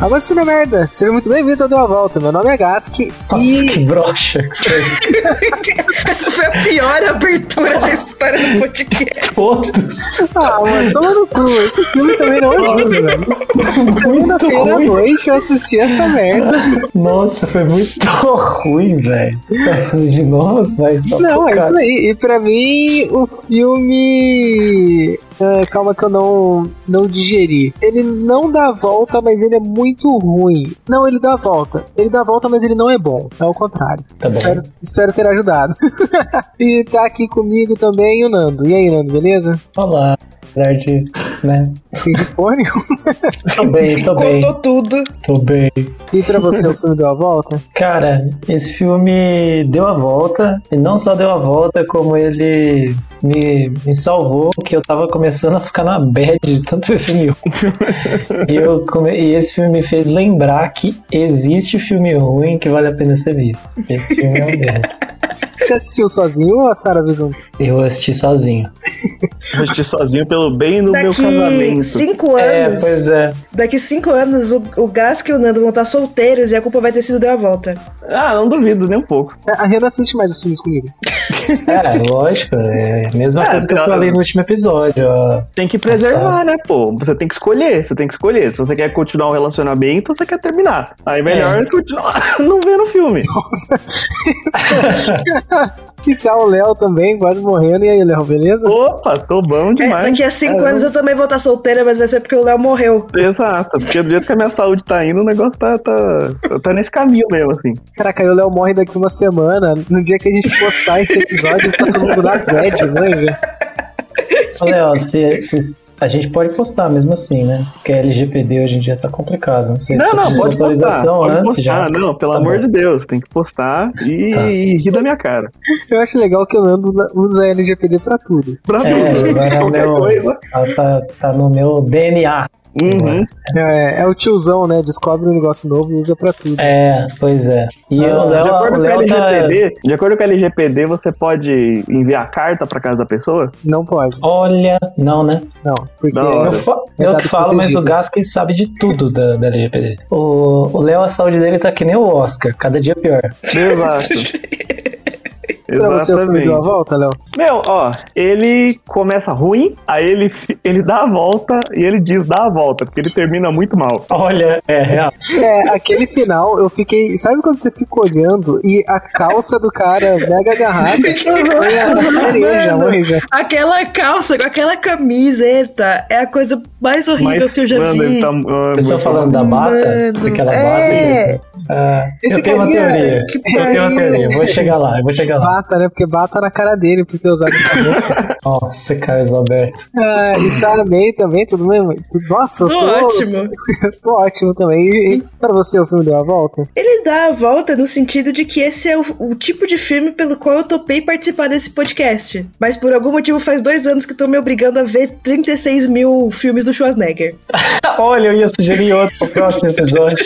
Agora sim, merda. Seja muito bem-vindo ao Deu a Volta. Meu nome é Gask Nossa, e. que broxa. Essa foi a pior abertura da história do podcast. Todos. Ah, mano, toma no cu. Esse filme também não é lindo, velho. Segunda-feira à noite eu assisti essa merda. Nossa, foi muito ruim, velho. Você vai fazer de vai só Não, é isso aí. E pra mim, o filme. Ah, calma que eu não, não digeri. Ele não dá a volta, mas ele é muito ruim. Não, ele dá a volta. Ele dá a volta, mas ele não é bom. É o contrário. Tá. Espero, espero ter ajudado. e tá aqui comigo também o Nando. E aí, Nando, beleza? Olá. Apesar de, né? Fone? Tô bem, tô bem, Contou tudo. tô bem. E pra você o filme deu a volta? Cara, esse filme deu a volta, e não só deu a volta, como ele me, me salvou, que eu tava começando a ficar na bad de tanto ver filme ruim. e, eu come- e esse filme me fez lembrar que existe filme ruim que vale a pena ser visto. Esse filme é um deles. Você assistiu sozinho ou a Sara viu junto? Eu assisti sozinho. Vou assistir sozinho pelo bem do meu Daqui casamento. cinco É, anos. pois é. Daqui cinco anos, o, o e o Nando vão estar solteiros e a culpa vai ter sido deu a volta. Ah, não duvido nem um pouco. A Rê não assiste mais os filmes comigo. É, lógico. É a mesma É, coisa que eu falei no último episódio. ó. Tem que preservar, né, pô? Você tem que escolher, você tem que escolher. Se você quer continuar um relacionamento, você quer terminar. Aí melhor continuar não vendo o filme. E tá o Léo também, quase morrendo. E aí, Léo, beleza? Opa, tô bom É, demais. daqui a cinco Caramba. anos eu também vou estar solteira, mas vai ser porque o Léo morreu. Exato, porque do jeito que a minha saúde tá indo, o negócio tá, tá, tá nesse caminho mesmo, assim. Caraca, aí o Léo morre daqui uma semana. No dia que a gente postar esse episódio, tá todo mundo na bad, né? Ô, Léo, se, se- a gente pode postar mesmo assim, né? Porque a LGPD hoje em dia tá complicado. Não sei Não, se não, pode de postar. Pode antes postar. já. Não, pelo Tá amor bom. de Deus, tem que postar e, Tá. e rir da minha cara. Eu acho legal que o Nando usa LGPD pra tudo. Pra É, tudo, é meu, coisa. tá, tá- tá no meu DNA. Uhum. É, é o tiozão, né? Descobre um negócio novo e usa pra tudo. É, pois é. E Ah, o Léo, de, acordo o com a Léo tá... LGPD, de acordo com a LGPD, você pode enviar carta pra casa da pessoa? Não pode. Olha, não, né? Não, porque hora. Eu, fa- É eu que falo, mas o. Gaskin sabe de tudo da, da LGPD. O o Léo, a saúde dele tá que nem o Oscar, cada dia pior. Exato. pra você o filme deu a volta, Léo? Meu, ó, ele começa ruim, aí ele, ele dá a volta e ele diz dá a volta, porque ele termina muito mal. Olha, é real. É, aquele final eu fiquei. Sabe quando você fica olhando e a calça do cara mega agarrada? Manja. Aquela calça com aquela camiseta é a coisa mais horrível que eu já mano, vi. ele tá, ah, Vocês estão falando da bata? Mano, Daquela é. bata? Ah, Esse eu tenho uma teoria. Eu tenho uma teoria. Vou chegar lá, eu vou chegar lá. Bata, né? Porque bata na cara dele por ter usado essa roupa. Nossa, Carlos Alberto. Ah, e tá bem também, tudo bem? Nossa, eu Tô tô ótimo. tô ótimo também. E, e pra você o filme deu a volta? Ele dá a volta no sentido de que esse é o, o tipo de filme pelo qual eu topei participar desse podcast. Mas por algum motivo faz dois anos que tô me obrigando a ver 36 mil filmes do Schwarzenegger. Olha, eu ia sugerir outro pro próximo episódio.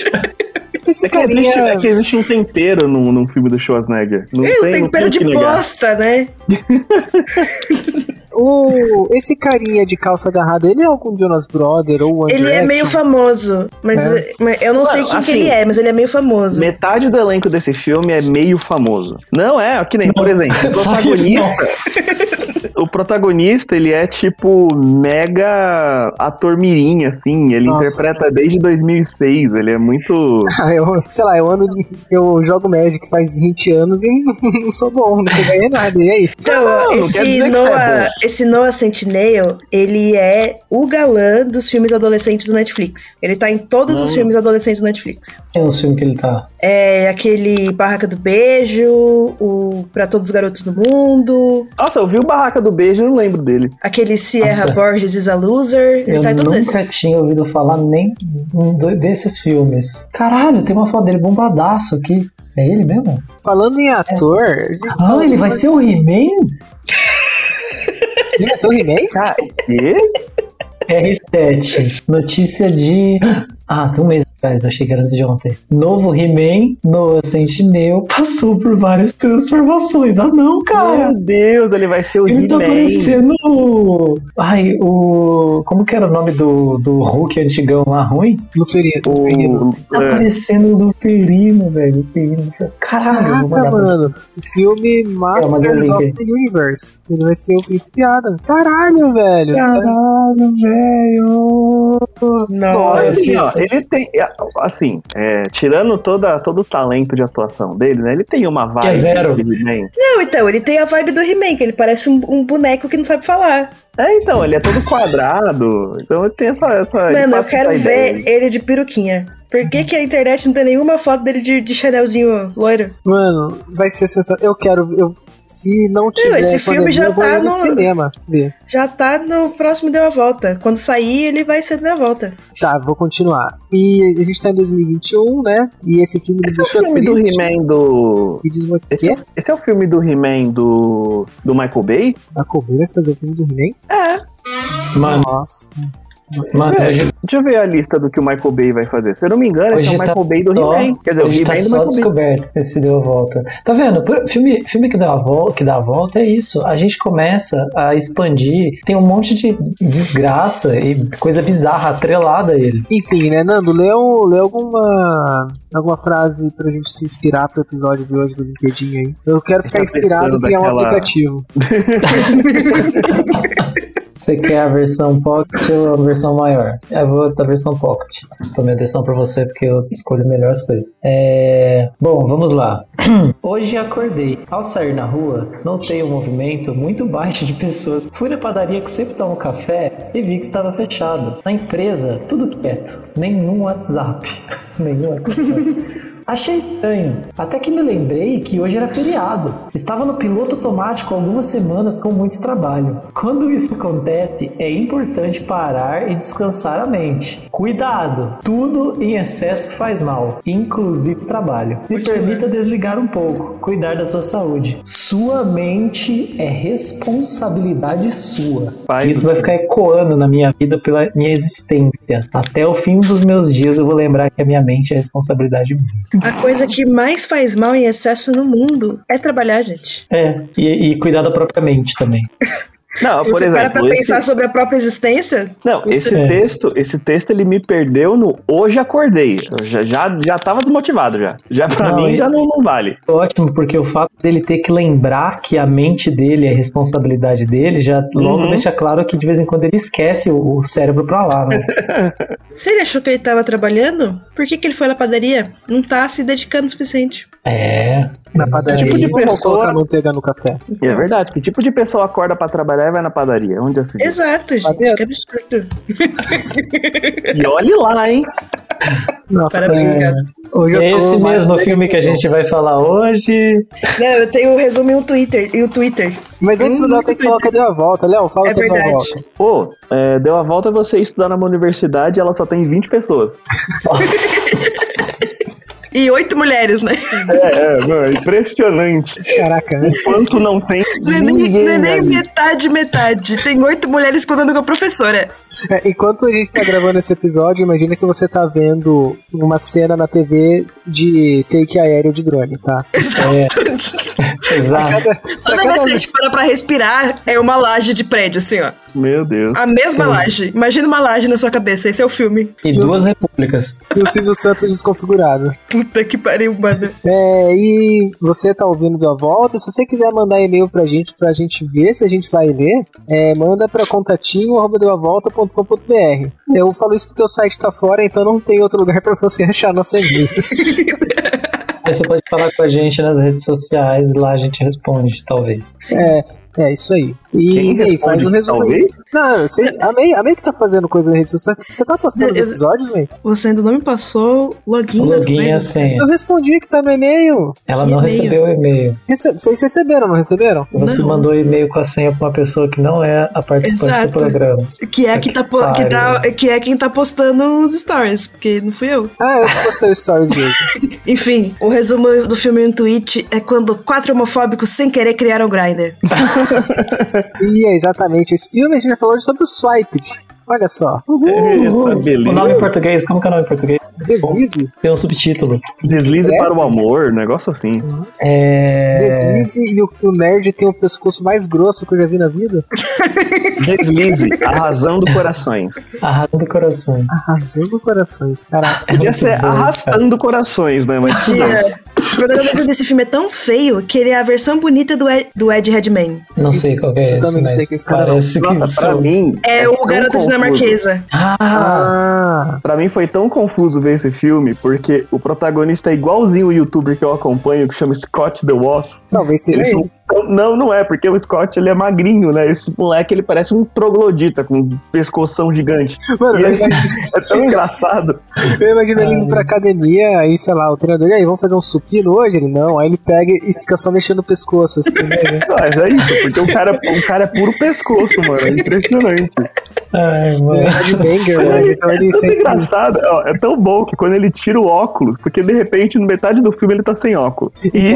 Esse É que, existe, carinha. é que existe um tempero num, num filme do Schwarzenegger. Não É tem, o não tem tempero que de bosta, né? O, esse carinha de calça agarrada, ele é algum Jonas Brother ou One Ele é meio famoso, mas, mas eu não sei Mano, quem que assim, ele é, mas ele é meio famoso. Metade do elenco desse filme é meio famoso. Não é, que nem, por exemplo, o protagonista. o protagonista, ele é tipo mega ator mirim, assim. Ele Nossa. interpreta desde 2006. Ele é muito. Ah, eu, sei lá, eu ando. Eu jogo Magic faz 20 anos e não sou bom, não ganhei nada. E aí? Então, Não, quer esse, que é Noah, esse Noah Centineo, ele é o galã dos filmes adolescentes do Netflix. Ele tá em todos os filmes adolescentes do Netflix. Tem uns filmes que ele tá. É aquele Barraca do Beijo, o Pra Todos os Garotos do Mundo, Nossa, eu vi o Barraca do Beijo e não lembro dele. aquele Sierra Nossa. Borges is a Loser. Ele eu tá em todos nunca esses. tinha ouvido falar nem desses filmes. Caralho, tem uma foto dele bombadaço aqui. É ele mesmo? Falando em ator. Ah, ele vai ser o He-Man? Ele vai ser o He-Man? Cara, quê? R7. Notícia de. Ah, de um mês achei que era antes de ontem. Novo He-Man, Noah Sentinel, passou por várias transformações. Ah, não, cara! Meu Deus, ele vai ser o Ele tá He-Man. parecendo. o- Ai, o. Como que era o nome do, do Hulk antigão lá ruim? Luferino. O, Tá é, parecendo o Luferino, velho. Luferino. Caralho, Caraca, mano. O filme Masters mandei o of the Universe. Ele vai ser o Príncipe Adam. Caralho, velho. Caralho, velho. Mas, Nossa, assim, ó, ele tem, assim, é, tirando toda, todo o talento de atuação dele, né? Ele tem uma vibe Que é zero. de He-Man. Não, então, ele tem a vibe do He-Man, que ele parece um, um boneco que não sabe falar. É, então, ele é todo quadrado. Então ele tem essa. essa Mano, eu quero essa ver ele de peruquinha. Por que, que a internet não tem nenhuma foto dele de, de Chanelzinho loiro? Mano, vai ser sensacional. Eu quero. Eu, se não tiver. esse filme pandemia, já tá no no- cinema ver. Já tá no próximo Deu a Volta. Quando sair, ele vai ser Deu a Volta. Tá, vou continuar. E a gente tá em 2021, né? E esse filme me Esse é o filme do He-Man do. Esse é, esse é o filme do He-Man do. do Michael Bay? A Cobeira fazer o filme do He-Man? É. Mano, Nossa. Mano, É, hoje, Deixa eu ver a lista do que o Michael Bay vai fazer. Se eu não me engano, esse é Hoje o tá Michael Bay do só- He-Man. Quer dizer, o hoje tá He-Man do só Michael Bay. descoberto esse deu a volta. Tá vendo? Filme, filme que, dá a volta, que dá a volta é isso. A gente começa a expandir. Tem um monte de desgraça e coisa bizarra atrelada a ele. Enfim, né, Nando, lê, um- lê alguma, alguma frase pra gente se inspirar pro episódio de hoje do LinkedIn aí. Eu quero ficar Tá inspirado em criar um daquela- aplicativo. Você quer a versão Pocket ou a versão maior? Eu vou da versão Pocket. Tomei a decisão pra você porque eu escolho melhor as coisas. É... Bom, vamos lá. Hoje acordei. Ao sair na rua, notei um movimento muito baixo de pessoas. Fui na padaria que sempre tomo café e vi que estava fechado. Na empresa, tudo quieto. Nenhum WhatsApp. Nenhum WhatsApp. Achei estranho, até que me lembrei que hoje era feriado. Estava no piloto automático algumas semanas com muito trabalho. Quando isso acontece, é importante parar e descansar a mente. Cuidado, tudo em excesso faz mal, inclusive o trabalho. Se permita desligar um pouco, cuidar da sua saúde. Sua mente é responsabilidade sua. Faz Isso vai ficar ecoando na minha vida pela minha existência. Até o fim dos meus dias eu vou lembrar que a minha mente é responsabilidade minha. A coisa que mais faz mal em excesso no mundo é trabalhar, gente. É, e, e cuidar da própria mente também. Não, Se por você parar pra exemplo, esse, pensar sobre a própria existência, não, você- esse texto, esse texto ele me perdeu no hoje acordei. Eu já, já, já tava desmotivado já. Já pra Não, mim já não, não vale. Ótimo, porque o fato dele ter que lembrar que a mente dele é responsabilidade dele, já logo Uhum. deixa claro que de vez em quando ele esquece o, o cérebro pra lá, né? se ele achou que ele tava trabalhando, por que, que ele foi na padaria? Não tá se dedicando o suficiente. É. Na mas padaria. aí- tipo de pessoa- manteiga no café. E é verdade. Que tipo de pessoa acorda pra trabalhar e vai na padaria? Onde assim? Exato, gente. Padeiro. Que absurdo. E olhe lá, hein? Nossa, Parabéns, é. Gasco. É esse mesmo filme que a gente vai falar hoje. Não, eu tenho o resumo em um Twitter. E o Twitter. Mas antes do Hum, Léo tem que falar que deu a volta. Léo, fala É que deu a verdade. volta. Pô, é, deu a volta você estudar numa universidade e ela só tem 20 pessoas. E oito mulheres, né? É, é, mano, impressionante. Caraca, né? Enquanto não tem Não é nem, ninguém não é nem ali. metade, metade. Tem oito mulheres contando com a professora. É, enquanto a gente tá gravando esse episódio, imagina que você tá vendo uma cena na TV de take aéreo de drone, tá? Exato. Exato. Toda vez que a gente para pra respirar, é uma laje de prédio, assim, ó. Meu Deus. A mesma Sim. laje. Imagina uma laje na sua cabeça. Esse é o filme. E duas repúblicas. E o Silvio Santos desconfigurado. Puta que pariu, mano. É, e você tá ouvindo da volta. Se você quiser mandar e-mail pra gente, pra gente ver se a gente vai ler, é, manda pra contatinho.com.br. Eu falo isso porque o site tá fora, então não tem outro lugar pra você achar nosso e-mail. Aí você pode falar com a gente nas redes sociais e lá a gente responde, talvez. É, é isso aí. E Quem aí, faz responde um resumo aí. talvez? Não, você, a May, a May que tá fazendo coisa na rede social. Você tá postando os Eu- episódios, May? Você ainda não me passou o login, O das login e a coisas. senha. Eu respondi que tá no e-mail. Ela Que não e-mail? recebeu o e-mail. Rece- Vocês receberam, não receberam? Você Não. mandou e-mail com a senha pra uma pessoa que não é a participante Exato. do programa. Que é, que, tá, que, tá, que é quem tá postando os stories, porque não fui eu. Ah, eu que postei o stories dele. Enfim, o resumo do filme em tweet é quando quatro homofóbicos sem querer criaram o Grindr. e é exatamente esse filme. A gente vai falar sobre o Swiped. Olha só. Eita, O beleza. nome em português, como que é o nome em português? Deslize. Tem um subtítulo. Deslize É? para o amor, um negócio assim. É. Deslize e o, o nerd tem o pescoço mais grosso que eu já vi na vida. Deslize, arrasando corações. Arrasando coração. Arrasando corações. Caraca. Podia ser bom, arrastando corações, né? Mas. Mentira. O protagonista desse filme é tão feio que ele é a versão bonita do Ed, do Ed Redmayne. Não sei qual que é Eu esse, também não sei mas que esse cara não. parece que Nossa, pra mim. É, o tão garoto dinamarquesa. Ah, Ah, Pra mim foi tão confuso ver esse filme, porque o protagonista é igualzinho o youtuber que eu acompanho, que chama Scott The Woz. talvez seja ele. Não, não é, porque o Scott ele é magrinho, né? Esse moleque ele parece um troglodita com um pescoção gigante. Mano, E imagino, é tão engraçado. eu imagino ele indo pra academia, aí, sei lá, o treinador, e aí, vamos fazer um supino hoje? Ele, não, aí ele pega e fica só mexendo o pescoço, assim, né? Mas é isso, porque o cara, o cara é puro pescoço, mano. É impressionante. ai, mano. É Mas né? é, Então é tão engraçado, ó, é tão bom que quando ele tira o óculos, porque de repente, no metade do filme, ele tá sem óculos. E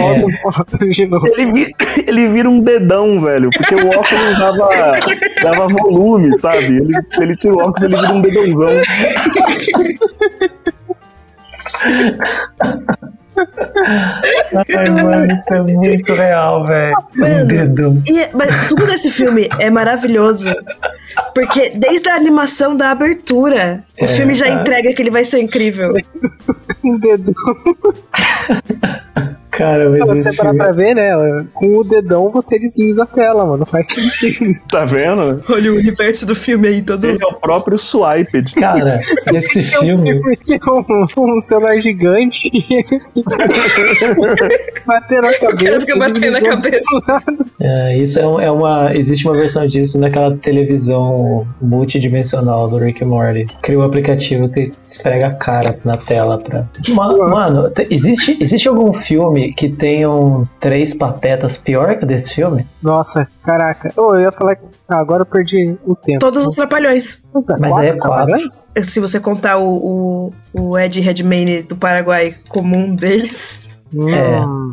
de novo. ele, ele vira um dedão, velho, porque o óculos dava, dava volume, sabe? Ele, ele tira o óculos, ele vira um dedãozão. Ai, mano, isso é muito real, velho. Um. E, mas tudo desse filme é maravilhoso. Porque desde a animação da abertura, o É, filme já tá. entrega que ele vai ser incrível. Um dedão. Cara, mas você parar filme... pra ver, né? Com o dedão você desliza a tela, mano. Não faz sentido. Tá vendo? Olha o universo do filme aí todo. Ele é o próprio Swiped. Cara, esse filme... Tem um, um celular gigante batendo na cabeça. cara fica batendo na cabeça. É, isso é, um- é uma. Existe uma versão disso naquela televisão multidimensional do Rick Morty. Cria um aplicativo que esfrega a cara na tela pra. Ma- Mano, te- existe, existe algum filme que tenham três patetas pior que desse filme? Nossa, caraca. Oh, eu ia falar. que- Ah, agora eu perdi o tempo. Todos os trapalhões. Mas, Mas é quatro. trabalhões? Se você contar o, o, o Ed Redmayne do Paraguai como um deles. Hum,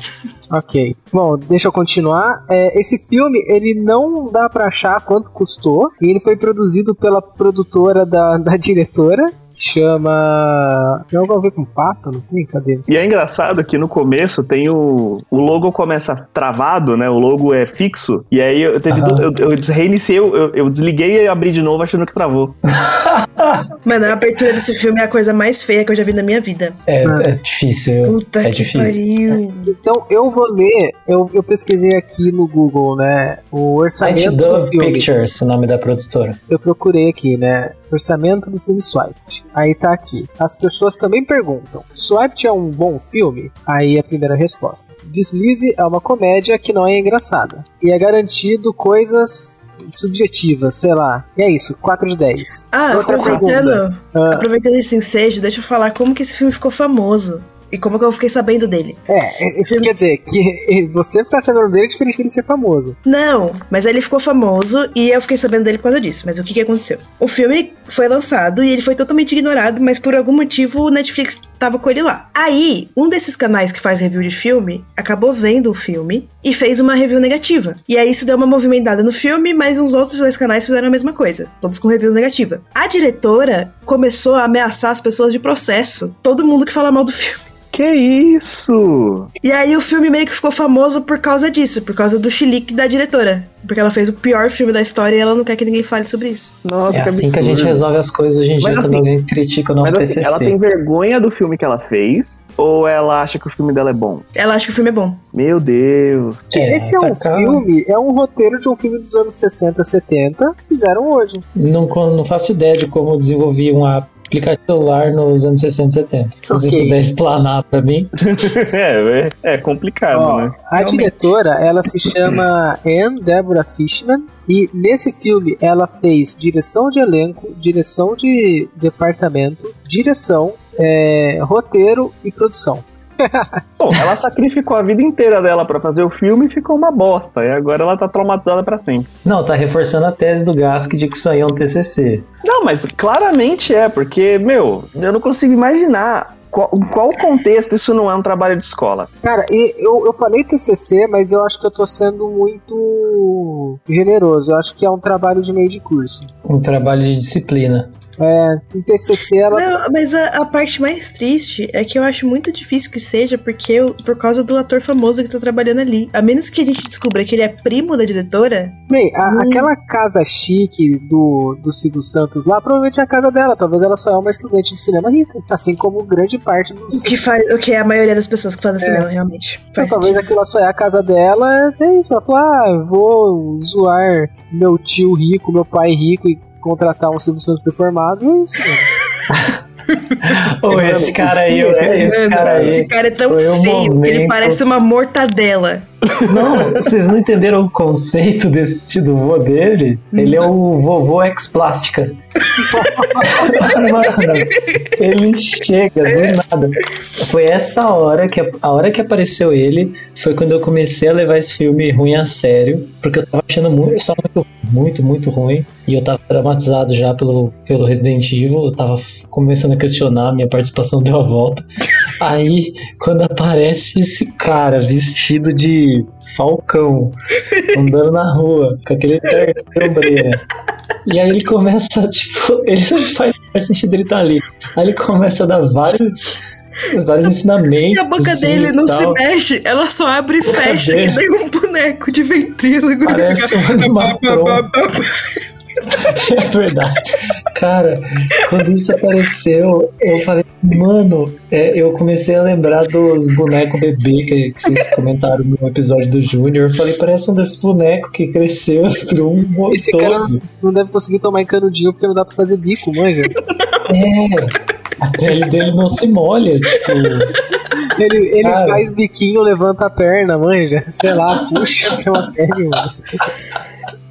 Ok. Bom, deixa eu continuar. É, esse filme, ele não dá pra achar quanto custou. E ele foi produzido pela produtora da, da diretora. Chama. Tem algo a ver com pato? Não tem? Cadê? E é engraçado que no começo tem o. O logo começa travado, né? O logo é fixo. E aí eu, teve, Aham. eu, eu reiniciei, eu, eu desliguei e abri de novo achando que travou. Mano, a abertura desse filme é a coisa mais feia que eu já vi na minha vida. É, Ah. é difícil. Puta é que difícil. pariu. Então eu vou ler. Eu, eu pesquisei aqui no Google, né? O orçamento do Dove filme. Pictures, o nome da produtora. Eu procurei aqui, né? Orçamento do filme Swiped. Aí tá aqui. As pessoas também perguntam: Swiped é um bom filme? Aí a primeira resposta: Deslize é uma comédia que não é engraçada. E é garantido coisas subjetivas, sei lá. E é isso, 4 de 10. Ah, Outra aproveitando, Ah. aproveitando esse ensejo, deixa eu falar como que esse filme ficou famoso. E como que eu fiquei sabendo dele. É, é, quer dizer, que você ficar sabendo dele é diferente dele ser famoso. Não, mas ele ficou famoso e eu fiquei sabendo dele por causa disso. Mas o que, que aconteceu? O filme foi lançado e ele foi totalmente ignorado, mas por algum motivo o Netflix tava com ele lá. Aí, um desses canais que faz review de filme acabou vendo o filme e fez uma review negativa. E aí isso deu uma movimentada no filme, mas uns outros dois canais fizeram a mesma coisa, todos com reviews negativa. A diretora começou a ameaçar as pessoas de processo, todo mundo que fala mal do filme. Que isso? E aí o filme meio que ficou famoso por causa disso, por causa do chilique da diretora. Porque ela fez o pior filme da história e ela não quer que ninguém fale sobre isso. Nossa, É que assim que a gente resolve as coisas hoje em dia quando assim- alguém critica o nosso Mas assim, TCC. ela tem vergonha do filme que ela fez? Ou ela acha que o filme dela é bom? Ela acha que o filme é bom. Meu Deus. É, Esse é um tá cá. filme, é um roteiro de um filme dos anos 60, 70, que fizeram hoje. Não, não faço ideia de como desenvolvi um aplicativo celular nos anos 60 e 70. Se você Ok. puder explanar pra mim. é, é, é complicado, Ó, né? a Realmente. diretora, ela se chama Anne Deborah Fishman e nesse filme ela fez direção de elenco, direção de departamento, direção, é, roteiro e produção. Bom, ela sacrificou a vida inteira dela pra fazer o filme e ficou uma bosta. E agora ela tá traumatizada pra sempre. Não, tá reforçando a tese do Gask de que isso aí é um TCC. Não, mas claramente é, porque, meu, eu não consigo imaginar qual, em qual contexto isso não é um trabalho de escola. Cara, e eu, eu falei TCC, mas eu acho que eu tô sendo muito generoso. Eu acho que é um trabalho de meio de curso. Um trabalho de disciplina. É, em TCC ela. Não, mas a, a parte mais triste é que eu acho muito difícil que seja porque eu- por causa do ator famoso que tá trabalhando ali. A menos que a gente descubra que ele é primo da diretora. Bem, a- Hum. aquela casa chique do, do Silvio Santos lá, provavelmente é a casa dela. Talvez ela só é uma estudante de cinema rica. Assim como grande parte dos. O que, faz, o que é a maioria das pessoas que fazem cinema, realmente. Então, talvez aquilo só é a casa dela. É isso. Ela falou: ah, vou zoar meu tio rico, meu pai rico e contratar um Silvio Santos deformado. É isso, mano. Ô, esse cara aí, esse Mano, cara aí. esse cara é tão um feio que ele parece uma mortadela. Não, vocês não entenderam o conceito desse do vô dele? Ele é o vovô ex-plástica. Ele chega do nada. Foi essa hora que a hora que apareceu ele foi quando eu comecei a levar esse filme ruim a sério, porque eu tava achando muito, só muito, muito, muito ruim e eu tava traumatizado já pelo, pelo Resident Evil, eu tava começando questionar, minha participação deu a volta. Aí, quando aparece esse cara vestido de falcão, andando na rua, com aquele ombreira. E aí ele começa, tipo, ele não faz, faz sentido ele estar ali. Aí ele começa a dar vários, vários ensinamentos. E a boca assim, dele não se tal. mexe, ela só abre e fecha, dele- que nem um boneco de ventrílogo. Parece um. É verdade. Cara, quando isso apareceu, eu falei, mano, é, eu comecei a lembrar dos bonecos bebê que, que vocês comentaram no episódio do Júnior. Eu falei, parece um desses bonecos que cresceu virou um Esse cara- motoso. Não deve conseguir tomar em canudinho porque não dá pra fazer bico, manja. É. A pele dele não se molha, tipo. Ele, ele Cara. faz biquinho, levanta a perna, manja. Sei lá, puxa pela perna, mano.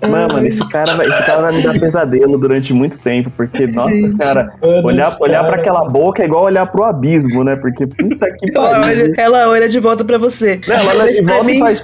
Mano, mano, esse cara, vai, esse cara vai me dar pesadelo durante muito tempo, porque, nossa Gente. senhora, Mano, olhar, esse olhar cara- pra aquela boca é igual olhar pro abismo, né? Porque puta que Ela pariu. olha, ela olha de volta pra você. Não, ela olha de volta e mim- faz.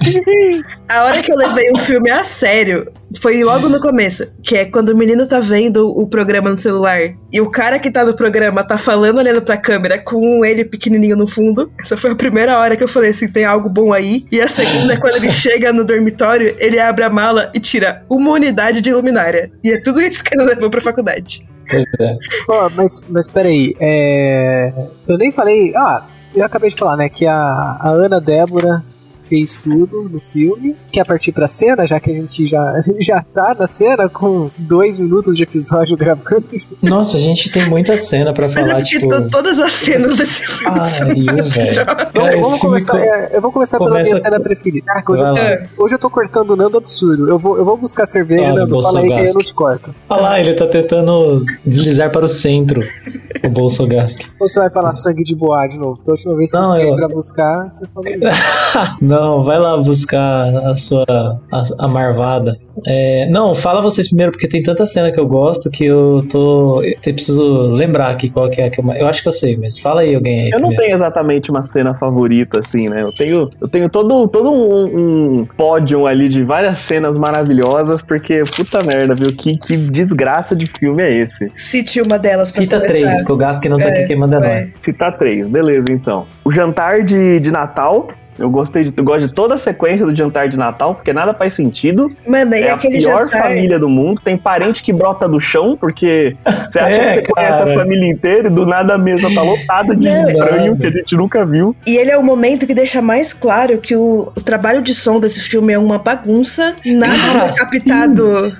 A hora que eu levei o filme a sério foi logo no começo, que é quando o menino tá vendo o programa no celular e o cara que tá no programa tá falando olhando pra câmera com ele pequenininho no fundo. Essa foi a primeira hora que eu falei assim, tem algo bom aí. E a segunda é quando ele chega no dormitório, ele abre a mala e tira uma unidade de luminária. E é tudo isso que ele levou pra faculdade. Pois é. Ó, mas, mas peraí, é... Eu nem falei. Ah, eu acabei de falar, né? Que a, a Ana Débora fez tudo no filme. Quer partir pra cena, já que a gente já, já tá na cena com dois minutos de episódio gravando. Nossa, a gente tem muita cena pra Mas é falar, porque tipo. to- todas as cenas desse filme são Pariu, velho. Cara, Vamos, começar, co- é, eu vou começar pela começa minha cena com- preferida. Ah, hoje, eu tô, hoje eu tô cortando o Nando absurdo. Eu vou, eu vou buscar cerveja, Fala, Nando. Fala aí que eu não te corto. Olha lá, ele tá tentando deslizar para o centro, o Bolsogast. Ou você vai falar sangue de boa de novo? Da última vez que Não, você veio eu- pra buscar, você falou isso. Não, vai lá buscar a sua a, a marvada. É, não, fala vocês primeiro, porque tem tanta cena que eu gosto que eu tô. Eu preciso lembrar aqui qual que é a que eu, eu acho que eu sei, mas fala aí alguém aí. Eu não primeiro. tenho exatamente uma cena favorita, assim, né? Eu tenho, eu tenho todo, todo um, um pódio ali de várias cenas maravilhosas, porque, puta merda, viu? Que, que desgraça de filme é esse? Cite uma delas pra Cita começar. três, que o Gas que não tá É, aqui quem manda é nós. Citar três, beleza, então. O jantar de, de Natal. Eu gostei de, eu gosto de toda a sequência do jantar de Natal, porque nada faz sentido. Mano, e é a pior jantar. família do mundo. Tem parente que brota do chão, porque você acha É, que você conhece cara. a família inteira e do nada a mesa tá lotada de Não, estranho nada. que a gente nunca viu. E ele é o momento que deixa mais claro que o, o trabalho de som desse filme é uma bagunça. Nada foi captado. Sim,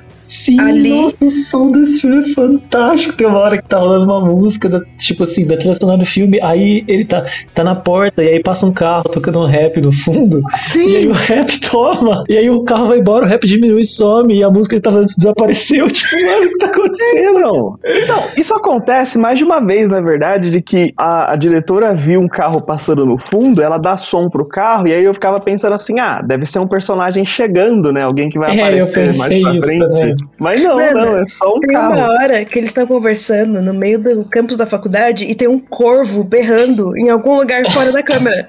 Ali- nossa, o som desse filme é fantástico. Tem uma hora que tá rolando uma música, da- tipo assim, da trilha sonora do filme, aí ele tá, tá na porta, e aí passa um carro tocando um rap no fundo, e aí Sim. o rap toma, e aí o carro vai embora, o rap diminui e some, e a música que tava antes desapareceu. Tipo, mano, o que tá acontecendo? Não. Então, isso acontece mais de uma vez, na verdade, de que a, a diretora viu um carro passando no fundo, ela dá som pro carro, e aí eu ficava pensando assim, ah, deve ser um personagem chegando, né? Alguém que vai É, eu aparecer mais pra isso frente. também. Mas não, Mano, não, é só um Tem carro. uma hora que eles estão conversando no meio do campus da faculdade e tem um corvo berrando em algum lugar fora da câmera.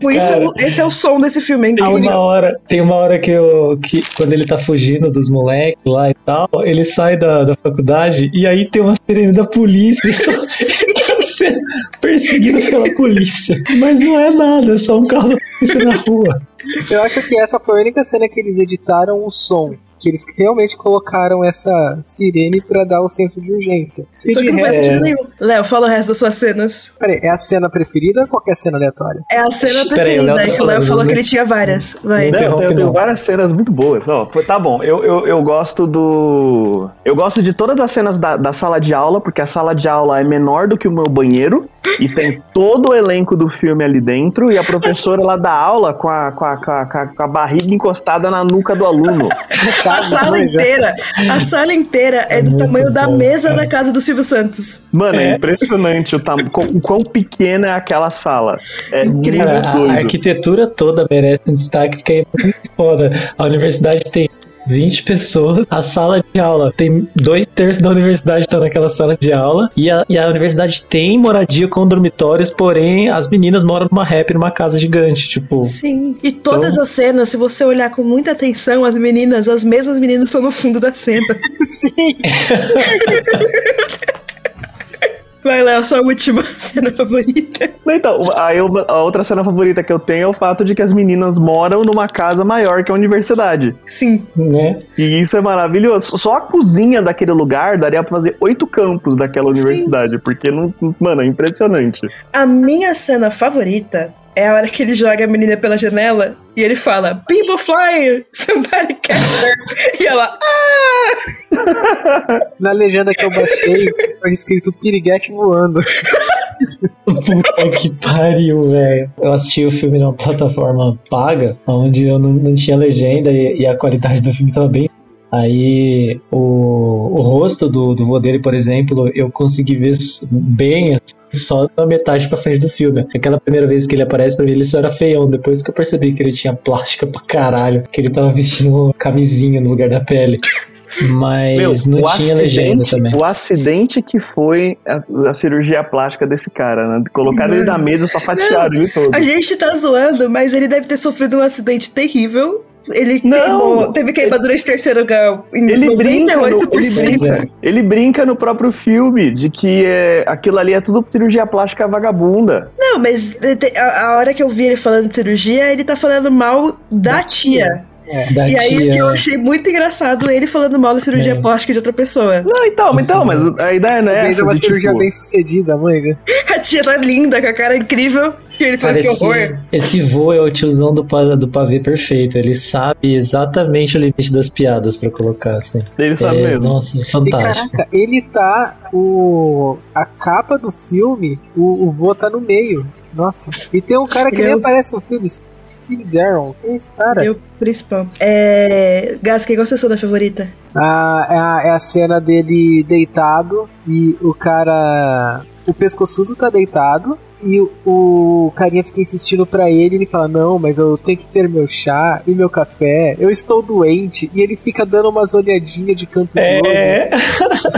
Por isso, Cara. esse é o som desse filme, é Tem uma hora, tem uma hora que, eu, que quando ele tá fugindo dos moleques lá e tal, ele sai da, da faculdade e aí tem uma sirene da polícia. Sendo perseguido pela polícia. Mas não é nada, é só um carro da polícia na rua. Eu acho que essa foi a única cena que eles editaram o som. Que eles realmente colocaram essa sirene pra dar o senso de urgência. E Só que não faz resto- sentido nenhum. Léo, fala o resto das suas cenas. Peraí, é a cena preferida ou qualquer cena aleatória? É a cena Peraí, preferida, tá é que o Léo falou que ele tinha várias. Vai. Não. Não, eu tenho, não. várias cenas muito boas. Ó, pô, tá bom, eu, eu, eu gosto do. Eu gosto de todas as cenas da, da sala de aula, porque a sala de aula é menor do que o meu banheiro e tem todo o elenco do filme ali dentro. E a professora ela dá aula com a, com a, com a, com a- com a barriga encostada na nuca do aluno. A sala manja. inteira, a sala inteira é do muito tamanho da bom, mesa cara. da casa do Silvio Santos. Mano, é, É. impressionante o, tam... o quão pequena é aquela sala. É Incrível. A doido. arquitetura toda merece um destaque, porque é muito foda. A universidade tem 20 pessoas, a sala de aula tem dois terços da universidade tá naquela sala de aula, e a, e a universidade tem moradia com dormitórios, porém as meninas moram numa rap, numa casa gigante, tipo. Sim. E todas Então- as cenas, se você olhar com muita atenção, as meninas, as mesmas meninas estão no fundo da cena. Sim. Vai, Léo, sua última cena favorita. Então, aí eu- a outra cena favorita que eu tenho é o fato de que as meninas moram numa casa maior que a universidade. Sim. Né? E isso é maravilhoso. Só a cozinha daquele lugar daria pra fazer oito campos daquela Sim. universidade, porque não, mano, é impressionante. A minha cena favorita é a hora que ele joga a menina pela janela e ele fala: People flying! Somebody catch her! E ela, ah! Na legenda que eu baixei, foi escrito piriguete voando. Puta que pariu, velho. Eu assisti o filme numa plataforma paga, onde eu não, não tinha legenda e, e a qualidade do filme tava bem. Aí o, o rosto do, do vô dele, por exemplo, eu consegui ver bem assim, só na metade pra frente do filme. Aquela primeira vez que ele aparece pra mim, ele só era feião. Depois que eu percebi que ele tinha plástica pra caralho, que ele tava vestindo camisinha no lugar da pele. Mas não o tinha legenda também. O acidente que foi a, a cirurgia plástica desse cara, né? Colocaram ele na mesa só fatiaram ele todo. A gente tá zoando, mas ele deve ter sofrido um acidente terrível. Ele Não. teve queimadura de terceiro grau em Ele brinca, no, ele, 98%. brinca, ele brinca no próprio filme de que é, aquilo ali é tudo cirurgia plástica vagabunda. Não, mas te- a, a hora que eu vi ele falando de cirurgia, ele tá falando mal da, tia. Da E aí tia- que eu achei muito engraçado ele falando mal da cirurgia É. plástica de outra pessoa. Não, então, então mas mesmo. a ideia não é essa. uma de, cirurgia tipo, bem sucedida, mãe. A tia tá linda, com a cara incrível. E ele Cara, que horror. esse vô é o tiozão do, do pavê perfeito. Ele sabe exatamente o limite das piadas pra colocar, assim. Ele sabe É, mesmo. Nossa, E fantástico. caraca, ele tá. O, a capa do filme, o, o vô tá no meio. Nossa. E tem um cara que nem Eu- aparece no filme, Steve Darrell. Quem é esse cara? Meu principal. É. Gas, quem gosta da sua favorita? Ah, é, a, é a cena dele deitado e o cara. O pescoçudo tá deitado e o, o carinha fica insistindo pra ele. Ele fala: Não, mas eu tenho que ter meu chá e meu café. Eu estou doente. E ele fica dando umas olhadinhas de canto de olho.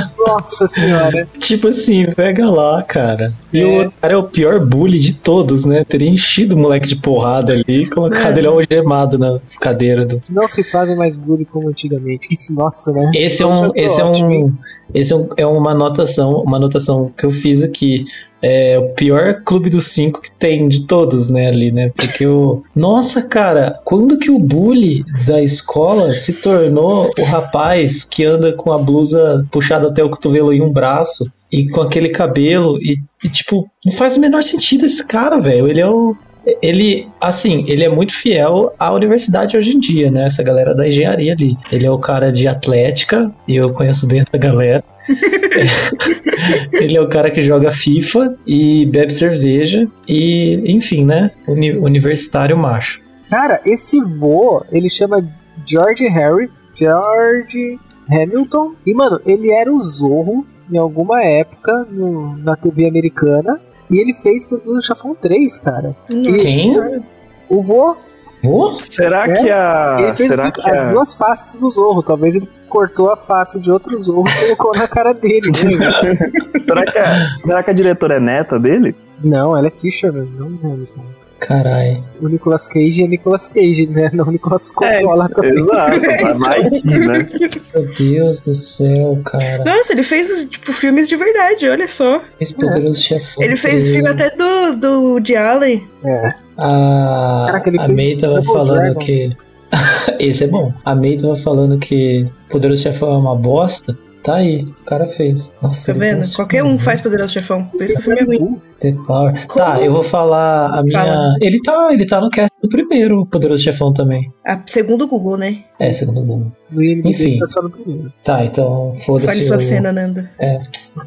Nossa senhora. tipo assim, pega lá, cara. E É. o outro cara é o pior bully de todos, né? Teria enchido o moleque de porrada ali e colocado É. ele algemado na cadeira do. Não se fazem mais bullying como antigamente. Nossa, né? Esse é um. Esse é um. Esse é, é uma anotação, uma anotação que eu fiz aqui. É o pior clube dos cinco que tem de todos, né, ali, né? Porque o. Nossa, cara, quando que o bully da escola se tornou o rapaz que anda com a blusa puxada até o cotovelo em um braço e com aquele cabelo e, e, tipo, não faz o menor sentido esse cara, velho. Ele é o. Ele, assim, ele é muito fiel à universidade hoje em dia, né? Essa galera da engenharia ali. Ele é o cara de atlética, e eu conheço bem essa galera. ele é o cara que joga FIFA e bebe cerveja, e, enfim, né? Uni- universitário macho. Cara, esse vô, ele chama George Harry, George Hamilton. E, mano, ele era o Zorro em alguma época no- na TV americana. E ele fez Cruzeiros do Chafão 3, cara. Nossa Quem? O vô, Ô, Será É? que a. ele fez Será que as a. duas faces do Zorro. Talvez ele cortou a face de outro Zorro e colocou na cara dele. Será que a, será que a diretora é neta dele? não, ela é Fisherman, não Hamilton. Caralho. O Nicolas Cage é Nicolas Cage, né? Não o Nicolas Coppola também. Exato, mais que, né? Meu Deus do céu, cara. Nossa, ele fez, tipo, filmes de verdade, olha só. Esse poderoso chefão. Ele fez filme até do, do Woody Allen. É. A, Caraca, a May tava falando Dragon. que Esse é bom. A May tava falando que Poderoso Chefão é uma bosta. Tá aí, o cara fez. Nossa, Tá vendo? fez Qualquer um faz Poderoso Chefão. Por isso que o filme é ruim. The Power. Como? Tá, eu vou falar a minha. Fala. Ele tá, ele tá no cast do primeiro Poderoso Chefão também. A, segundo o Google, né? É, segundo o Google. IMDb Enfim. tá só no primeiro. Tá, então Fale foda-se. sua eu- cena, Nando.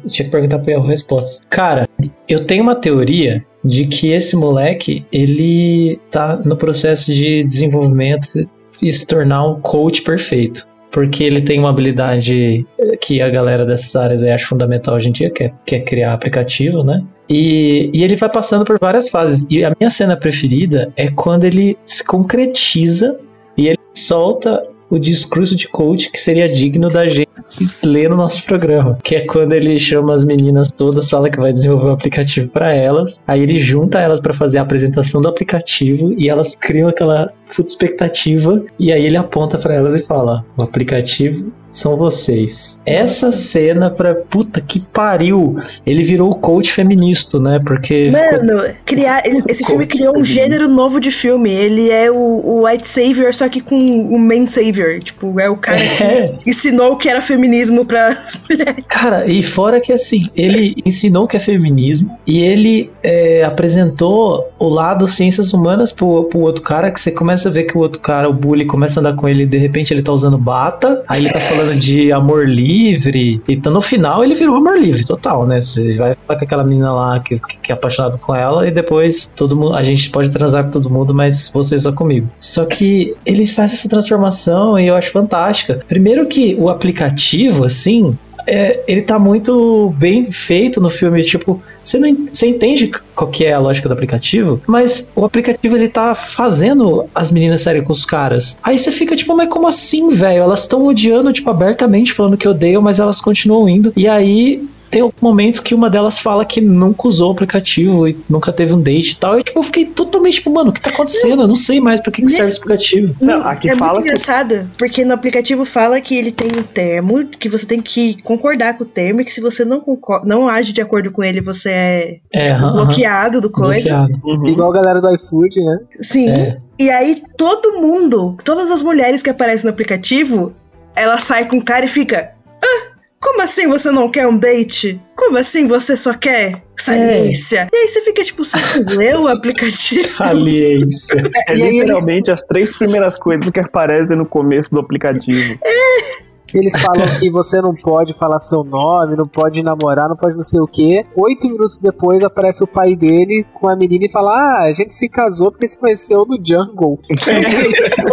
Tinha que perguntar pra erro respostas. Cara, eu tenho uma teoria de que esse moleque, ele tá no processo de desenvolvimento e se tornar um coach perfeito. Porque ele tem uma habilidade que a galera dessas áreas aí acha fundamental hoje em dia, que é, que é criar aplicativo, né? E, e ele vai passando por várias fases. E a minha cena preferida é quando ele se concretiza e ele solta o discurso de coach que seria digno da gente ler no nosso programa, que é quando ele chama as meninas todas, fala que vai desenvolver um aplicativo para elas, aí ele junta elas para fazer a apresentação do aplicativo e elas criam aquela puta expectativa e aí ele aponta para elas e fala: "O aplicativo são vocês". Essa cena pra puta que pariu, ele virou o coach feminista, né? Porque Mano, criar, ele- esse filme criou um gênero novo de filme. Ele é o, o White Savior, só que com o Man Savior. Tipo, é o cara É. que ensinou o que era feminismo pras mulheres. Cara, e fora que assim, ele ensinou o que é feminismo e ele é, apresentou o lado ciências humanas pro, pro outro cara, que você começa a ver que o outro cara, o bully, começa a andar com ele e de repente ele tá usando bata, aí ele tá falando de amor livre, e tá, no final ele virou amor livre, total, né? Você vai falar com aquela menina lá que, que, que é apaixonado com ela e depois todo mundo, a gente pode transar com todo mundo, mas você só comigo. Só que ele faz essa transformação e eu acho fantástica. Primeiro que o aplicativo, assim, é, ele tá muito bem feito no filme. Tipo, você, não, você entende qual que é a lógica do aplicativo, mas o aplicativo ele tá fazendo as meninas saírem com os caras. Aí você fica tipo, mas como assim, velho? Elas estão odiando, tipo, abertamente, falando que odeiam, mas elas continuam indo. E aí. Tem um momento que uma delas fala que nunca usou o aplicativo e nunca teve um date e tal. E tipo, eu fiquei totalmente tipo, mano, o que tá acontecendo? Eu não sei mais pra que, que serve esse aplicativo. Não, aqui é fala muito que- engraçado, porque no aplicativo fala que ele tem um termo, que você tem que concordar com o termo, e que se você não, concor- não age de acordo com ele, você é, É, aham, bloqueado do coisa. Bloqueado. Uhum. Igual a galera do iFood, né? Sim. É. E aí todo mundo, todas as mulheres que aparecem no aplicativo, ela sai com o cara e fica. Como assim você não quer um date? Como assim você só quer saliência? E aí você fica tipo, você leu o aplicativo? Aliência. É E aí eles- literalmente as três primeiras coisas que aparecem no começo do aplicativo. Eles falam que você não pode falar seu nome, não pode namorar, não pode não sei o quê. Oito minutos depois aparece o pai dele com a menina e fala: Ah, a gente se casou porque se conheceu no jungle.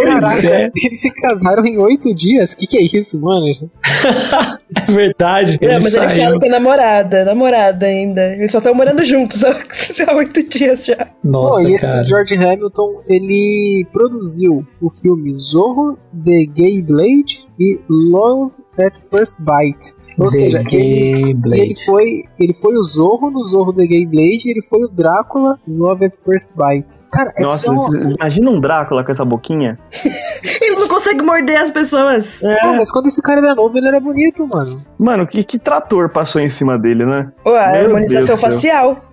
Caraca, é. eles se casaram em oito dias? Que que é isso, mano? É verdade. Não, ele mas ele saiu. fala com a namorada, namorada ainda. Eles só estão morando juntos há oito dias já. Nossa, Bom, e esse cara. George Hamilton, ele produziu o filme Zorro, The Gay Blade e Love at First Bite. Ou The seja, ele, Gay ele Blade. foi, ele foi o Zorro no Zorro The Gay Blade e ele foi o Drácula no Love at First Bite. Cara, é Nossa, só... imagina um Drácula com essa boquinha. Ele não consegue morder as pessoas. Ah, mas quando esse cara era novo, ele era bonito, mano. Mano, que, que trator passou em cima dele, né? A Meu harmonização Deus facial.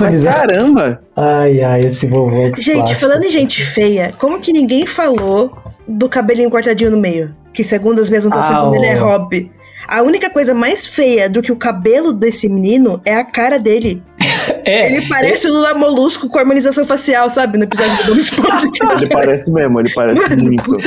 Mas, Caramba! ai, ai, esse vovô. que Gente, falando em gente feia, como que ninguém falou do cabelinho cortadinho no meio? Que segundo as minhas anotações, Ah, quando ele é hobby. A única coisa mais feia do que o cabelo desse menino é a cara dele. É, Ele parece o Lula Molusco com harmonização facial, sabe? No episódio do Bob Esponja. Ele parece mesmo, ele parece Mano, muito.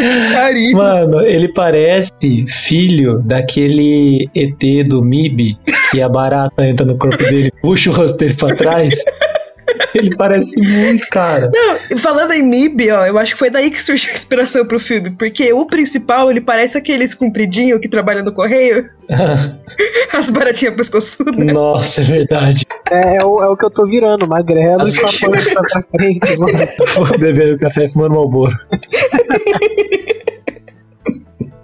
Mano, ele parece filho daquele ET do MIB que a barata entra no corpo dele e puxa o rosto dele pra trás. Ele parece muito, cara. Não, falando em MIB, ó, eu acho que foi daí que surgiu a inspiração pro filme. Porque o principal, ele parece aqueles compridinhos que trabalham no correio. As baratinhas pescoçudas. Nossa, é verdade. É, é o, é o que eu tô virando, magrelo e pança pra frente, mano. Bebendo café e fumando malboro.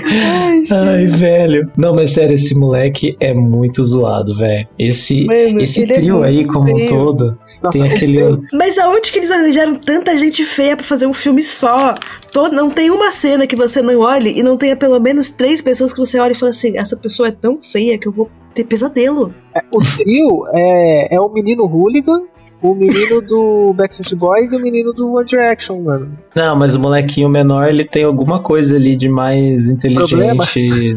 Ai, Ai, velho. Não, mas sério, esse moleque é muito zoado, velho. Esse, Mano, esse é trio aí, muito como um feio. todo, Nossa, tem aquele. Mas aonde que eles arranjaram tanta gente feia pra fazer um filme só? Todo, não tem uma cena que você não olhe e não tenha pelo menos três pessoas que você olha e fala assim: essa pessoa é tão feia que eu vou ter pesadelo. O trio é, é o menino hooligan, o menino do Backstreet Boys e o menino do One Direction, mano. Não, mas o molequinho menor, ele tem alguma coisa ali de mais inteligente, Problema?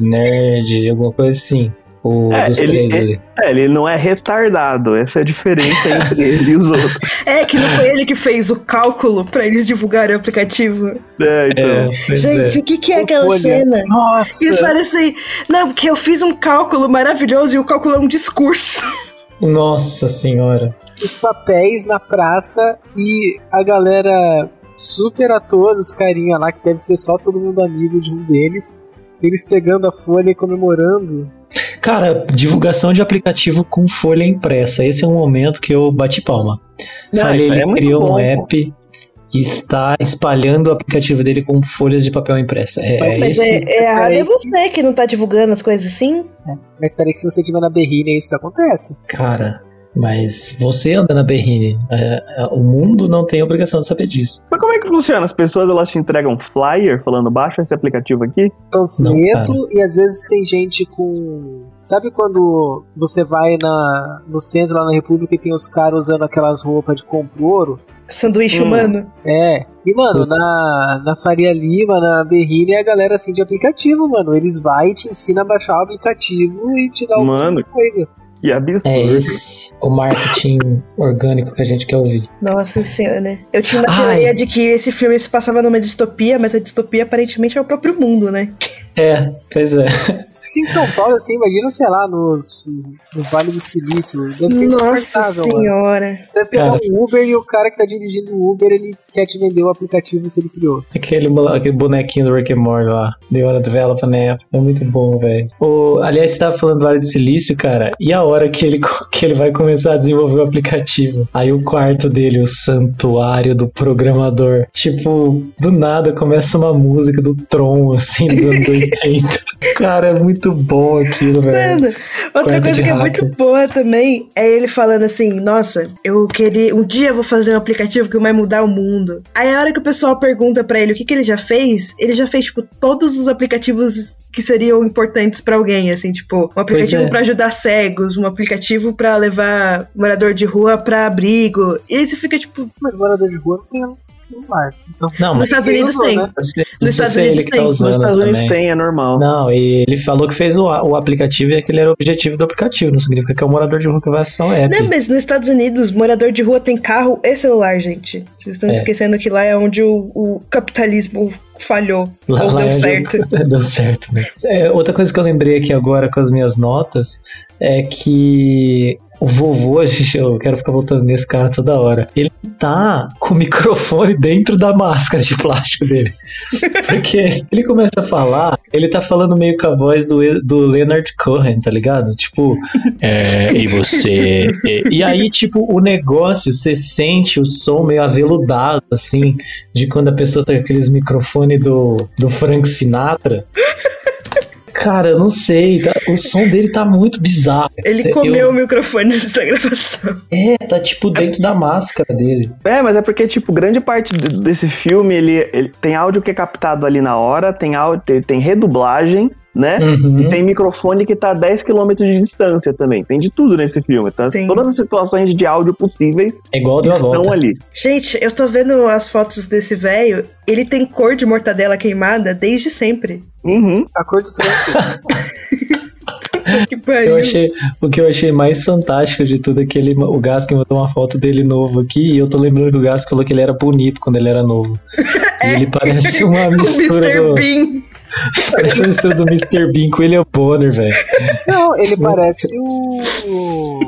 nerd, alguma coisa assim. O É, dos ele- três ele- ali. É, ele não é retardado. Essa é a diferença entre ele e os outros. É, que não foi ele que fez o cálculo pra eles divulgarem o aplicativo. É, então. É, Gente, é. o que, que é aquela folha. cena? Nossa! E eles falam assim, não, porque eu fiz um cálculo maravilhoso e o cálculo é um discurso. Nossa senhora. Os papéis na praça e a galera super à toa, os carinha lá, que deve ser só todo mundo amigo de um deles. Eles pegando a folha e comemorando. Cara, divulgação de aplicativo com folha impressa. Esse é um momento que eu bati palma. Não, Falei, ele é criou bom, um pô. app e está espalhando o aplicativo dele com folhas de papel impressa. É, Mas- é Mas é, é errado é você que não tá divulgando as coisas assim. Mas peraí que se você tiver na berrina é isso que acontece. Cara, mas você anda na berrine. É, é, o mundo não tem obrigação de saber disso. Mas como é que funciona? As pessoas elas te entregam flyer falando baixa esse aplicativo aqui? Panfleto e às vezes tem gente com. Sabe quando você vai na, no centro lá na República e tem os caras usando aquelas roupas de compro ouro? Sanduíche Hum. humano. É. E, mano, na, na Faria Lima, na Berrine, é a galera assim de aplicativo, mano. Eles vai e te ensinam a baixar o aplicativo e te dá um Mano. monte de coisa. Que absurdo. É esse o marketing orgânico que a gente quer ouvir. Nossa senhora. Eu tinha uma Ai. teoria de que esse filme se passava numa distopia, mas a distopia aparentemente é o próprio mundo, né? É, pois é. Se em São Paulo, assim, imagina, sei lá, nos, no Vale do Silício. Deve ser Nossa insuportável, mano. senhora. Você deve pegar Cara. um Uber e o cara que tá dirigindo o Uber, ele quer te vender o aplicativo que ele criou. Aquele, aquele bonequinho do Rick and Morty lá. The Wanna Develop an App. É muito bom, velho. O- Aliás, você tava falando do Vale do Silício, cara. E a hora que ele, que ele vai começar a desenvolver o aplicativo? Aí o quarto dele, o santuário do programador. Tipo, do nada começa uma música do Tron, assim, dos anos 80. Cara, é muito bom aquilo, velho. Mano, outra coisa que é hacker. muito boa também é ele falando assim: Nossa, eu queria. Um dia eu vou fazer um aplicativo que vai mudar o mundo. Aí a hora que o pessoal pergunta pra ele o que, que ele já fez, ele já fez, tipo, todos os aplicativos que seriam importantes pra alguém, assim, tipo, um aplicativo é. pra ajudar cegos, um aplicativo pra levar morador de rua pra abrigo. E aí você fica, tipo, Mas morador de rua não tem celular. Então, Não, nos mas Estados ele Unidos usou, tem. né? Nos Estados é Unidos que tá tem. Nos Estados Unidos tem, é normal. Não, e ele falou que fez o, o aplicativo e aquele era o objetivo do aplicativo. Não significa que é o morador de rua que vai acessar o app. Não, mas nos Estados Unidos, morador de rua tem carro e celular, gente. Vocês estão É. esquecendo que lá é onde o, o capitalismo falhou. Lá- ou lá deu é certo. Deu certo, né? É, outra coisa que eu lembrei aqui agora com as minhas notas é que o vovô, gente, eu quero ficar voltando nesse cara toda hora. Ele tá com o microfone dentro da máscara de plástico dele. Porque ele começa a falar, ele tá falando meio com a voz do, do Leonard Cohen, tá ligado? Tipo, é, e você. E, e aí, tipo, o negócio, você sente o som meio aveludado, assim, de quando a pessoa tem aqueles microfones do, do Frank Sinatra. Cara, eu não sei, tá- o som dele tá muito bizarro. Ele Eu- comeu o microfone nessa gravação. É, tá tipo dentro da máscara dele. É, mas é porque, tipo, grande parte de- desse filme, ele, ele tem áudio que é captado ali na hora, tem, áudio, tem, tem redublagem, né? Uhum. E tem microfone que tá a 10 km de distância também. Tem de tudo nesse filme, tá? Todas as situações de áudio possíveis É igual estão volta. ali. Gente, eu tô vendo as fotos desse velho. Ele tem cor de mortadela queimada desde sempre. Uhum. A cor do pariu. Eu achei, o que eu achei mais fantástico de tudo é que ele, o Gaskin mandou uma foto dele novo aqui e eu tô lembrando que o Gaskin falou que ele era bonito quando ele era novo. E ele parece uma o mistura Mr. do, Bean. Parece uma mistura do Mr. Bean com o William Bonner, velho. Não, ele parece o.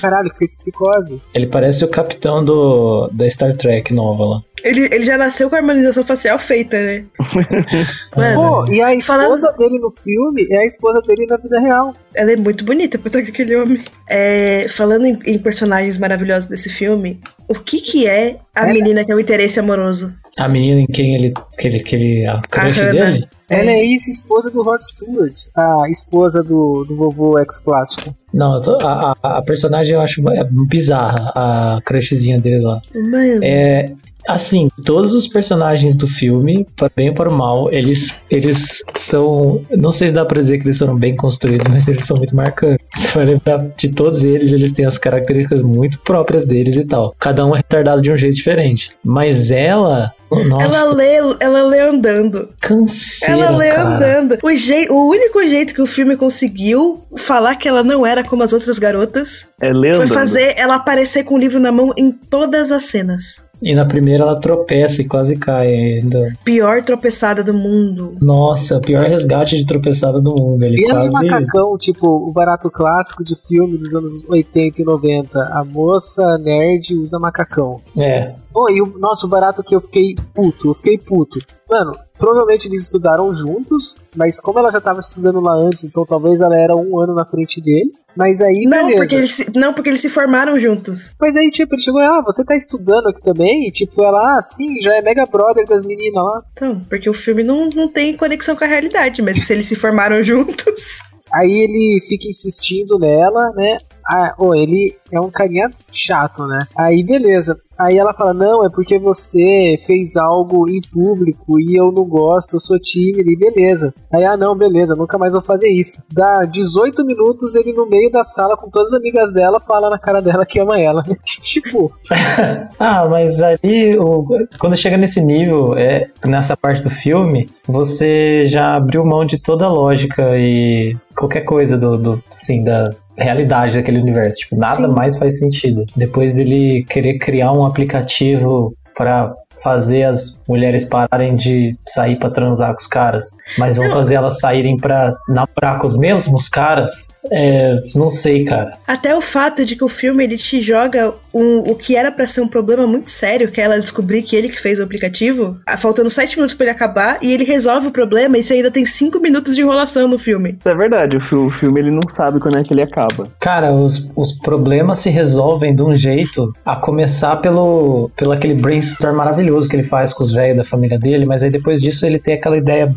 Caralho, que fez psicose. Ele parece o capitão do, da Star Trek nova lá. Ele, ele já nasceu com a harmonização facial feita, né? Mano, Pô, e a Falando- esposa dele no filme é a esposa dele na vida real. ela é muito bonita pra estar com aquele homem. É, falando em, em personagens maravilhosos desse filme, o que que é a Ela- menina que é o interesse amoroso? A menina em quem ele. Que ele, que ele a crush Hannah. dele? Ela é ex-esposa do Rod Stewart, a esposa do, do vovô ex-plástico. Não, eu tô- a, a, a personagem eu acho é bizarra, a crushzinha dele lá. Mano, É, Assim, todos os personagens do filme, para bem ou para o mal, eles, eles são. Não sei se dá pra dizer que eles foram bem construídos, mas eles são muito marcantes. Você vai lembrar de todos eles, eles têm as características muito próprias deles e tal. Cada um é retardado de um jeito diferente. Mas ela. Nossa, Ela lê, ela lê andando. canseira, Ela lê cara. andando. O, o único jeito que o filme conseguiu falar que ela não era como as outras garotas É foi fazer ela aparecer com o livro na mão em todas as cenas. E na primeira ela tropeça e quase cai ainda. Pior tropeçada do mundo. Nossa, o pior resgate de tropeçada do mundo. Ele E de quase. macacão, tipo, o barato clássico de filme dos anos 80 e 90. A moça nerd usa macacão. É. Pô, e o nosso barato que eu fiquei puto, eu fiquei puto. Mano, provavelmente eles estudaram juntos, mas como ela já tava estudando lá antes, então talvez ela era um ano na frente dele. Mas aí, Não beleza. porque, eles se, não, porque eles se formaram juntos. Mas aí, tipo, ele chegou, ah, você tá estudando aqui também? E, tipo, ela, ah, sim, já é mega brother das meninas lá. Então, porque o filme não, não tem conexão com a realidade, mas se eles se formaram juntos. Aí ele fica insistindo nela, né? Ah, oh, ele é um carinha chato, né? Aí beleza. Aí ela fala: Não, é porque você fez algo em público e eu não gosto, eu sou tímida e beleza. Aí, ah, não, beleza, nunca mais vou fazer isso. Dá 18 minutos ele no meio da sala com todas as amigas dela, fala na cara dela que ama ela. tipo, ah, mas ali, o- quando chega nesse nível, é, nessa parte do filme, você já abriu mão de toda a lógica e qualquer coisa do, do assim, da realidade daquele universo. Tipo, nada Sim. mais faz sentido. Depois dele querer criar um aplicativo para fazer as mulheres pararem de sair pra transar com os caras, mas vão fazer elas saírem pra namorar com os mesmos caras, é, não sei, cara. Até o fato de que o filme ele te joga um- o que era pra ser um problema muito sério, que é ela descobrir que ele que fez o aplicativo, ah, faltando sete minutos pra ele acabar, e ele resolve o problema e você ainda tem cinco minutos de enrolação no filme. É verdade, o fi- o filme ele não sabe quando é que ele acaba. Cara, os, os problemas se resolvem de um jeito, a começar pelo, pelo aquele brainstorm maravilhoso que ele faz com os velhos da família dele, mas aí depois disso ele tem aquela ideia.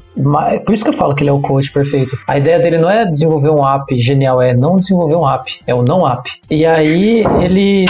Por isso que eu falo que ele é o coach perfeito. A ideia dele não é desenvolver um app genial, é não desenvolver um app, é o não app. E aí ele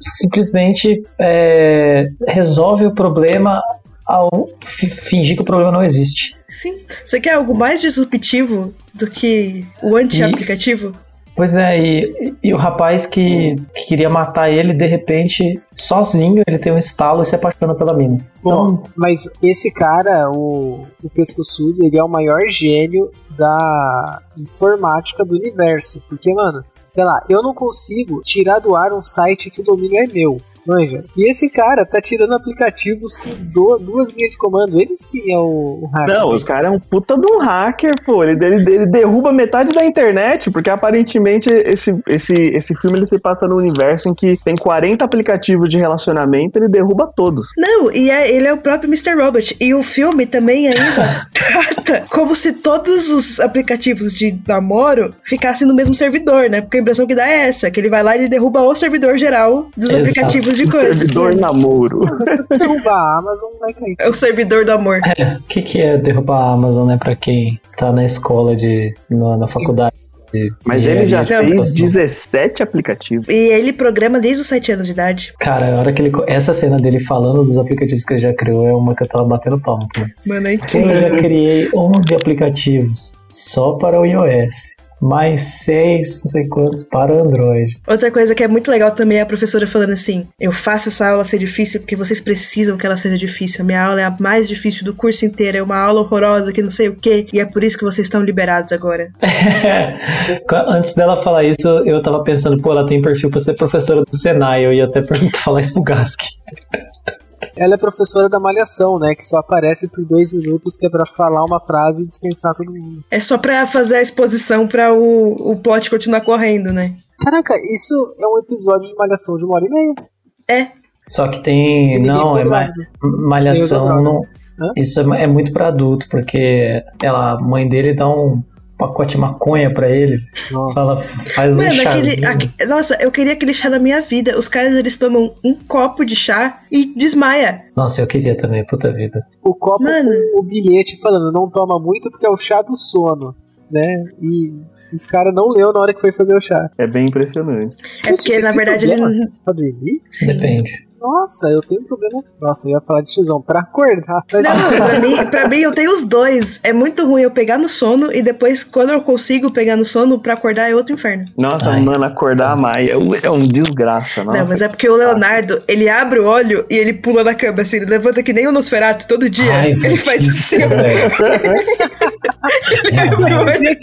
simplesmente é, resolve o problema ao fi- fingir que o problema não existe. Sim. Você quer algo mais disruptivo do que o anti-aplicativo? Pois é, e, e o rapaz que, que queria matar ele, de repente, sozinho, ele tem um estalo e se apaixona pela mina. Então, Bom, mas esse cara, o, o Pescoçudo, ele é o maior gênio da informática do universo. Porque, mano, sei lá, eu não consigo tirar do ar um site que o domínio é meu. Manja. E esse cara tá tirando aplicativos com do- duas linhas de comando. Ele sim é o, o hacker. Não, o cara é um puta de um hacker, pô. Ele, ele, ele derruba metade da internet, porque aparentemente esse, esse, esse filme ele se passa num universo em que tem 40 aplicativos de relacionamento, ele derruba todos. Não, e é- ele é o próprio Mr. Robot. E o filme também ainda trata como se todos os aplicativos de namoro ficassem no mesmo servidor, né? Porque a impressão que dá é essa, que ele vai lá e ele derruba o servidor geral dos Exato. aplicativos de Um coisa. servidor namoro. Mas se você derrubar a Amazon, vai cair. É o servidor do amor. é, o que, que é derrubar a Amazon, né, pra quem tá na escola de. na, na faculdade. de Mas ele já de fez computação. 17 aplicativos. E ele programa desde os 7 anos de idade. Cara, a hora que ele. Essa cena dele falando dos aplicativos que ele já criou é uma que eu tava batendo palma. Mano, é Eu incrível. já criei 11 aplicativos só para o iOS. Mais 6, não sei quantos, para Android. Outra coisa que é muito legal também é a professora falando assim: eu faço essa aula ser difícil porque vocês precisam que ela seja difícil. A minha aula é a mais difícil do curso inteiro, é uma aula horrorosa que não sei o que, e é por isso que vocês estão liberados agora. Antes dela falar isso, eu tava pensando, pô, ela tem perfil pra ser professora do Senai. Eu ia até perguntar, falar isso pro Gask. Ela é professora da Malhação, né? Que só aparece por dois minutos, que é pra falar uma frase e dispensar todo mundo. É só pra fazer a exposição pra o, o plot continuar correndo, né? Caraca, isso é um episódio de Malhação de uma hora e meia. É. Só que tem. Ninguém Não, é ma- malhação. Não, Hã? isso é, é muito pra adulto, porque ela, a mãe dele dá um pacote de maconha pra ele. Nossa. Fala, faz um Mano, aquele, chazinho. aque- Nossa, eu queria aquele chá da minha vida. Os caras eles tomam um copo de chá e desmaia. Nossa, eu queria também, puta vida. O copo Mano. com o bilhete falando, não toma muito porque é o chá do sono, né? E o cara não leu na hora que foi fazer o chá. É bem impressionante. É porque, na verdade, ele. problema Pra dormir? Depende. Nossa, eu tenho um problema. Nossa, eu ia falar de X1 pra acordar. Mas Não, pra mim, pra mim eu tenho os dois. É muito ruim eu pegar no sono e depois, quando eu consigo pegar no sono, pra acordar é outro inferno. Nossa, Ai. mano, acordar a Maia é um, é um desgraça, nossa. Não, mas é porque o Leonardo, ele abre o olho e ele pula na cama, assim, ele levanta que nem o Nosferatu todo dia. Ai, ele faz isso, assim. Ele abre o olho.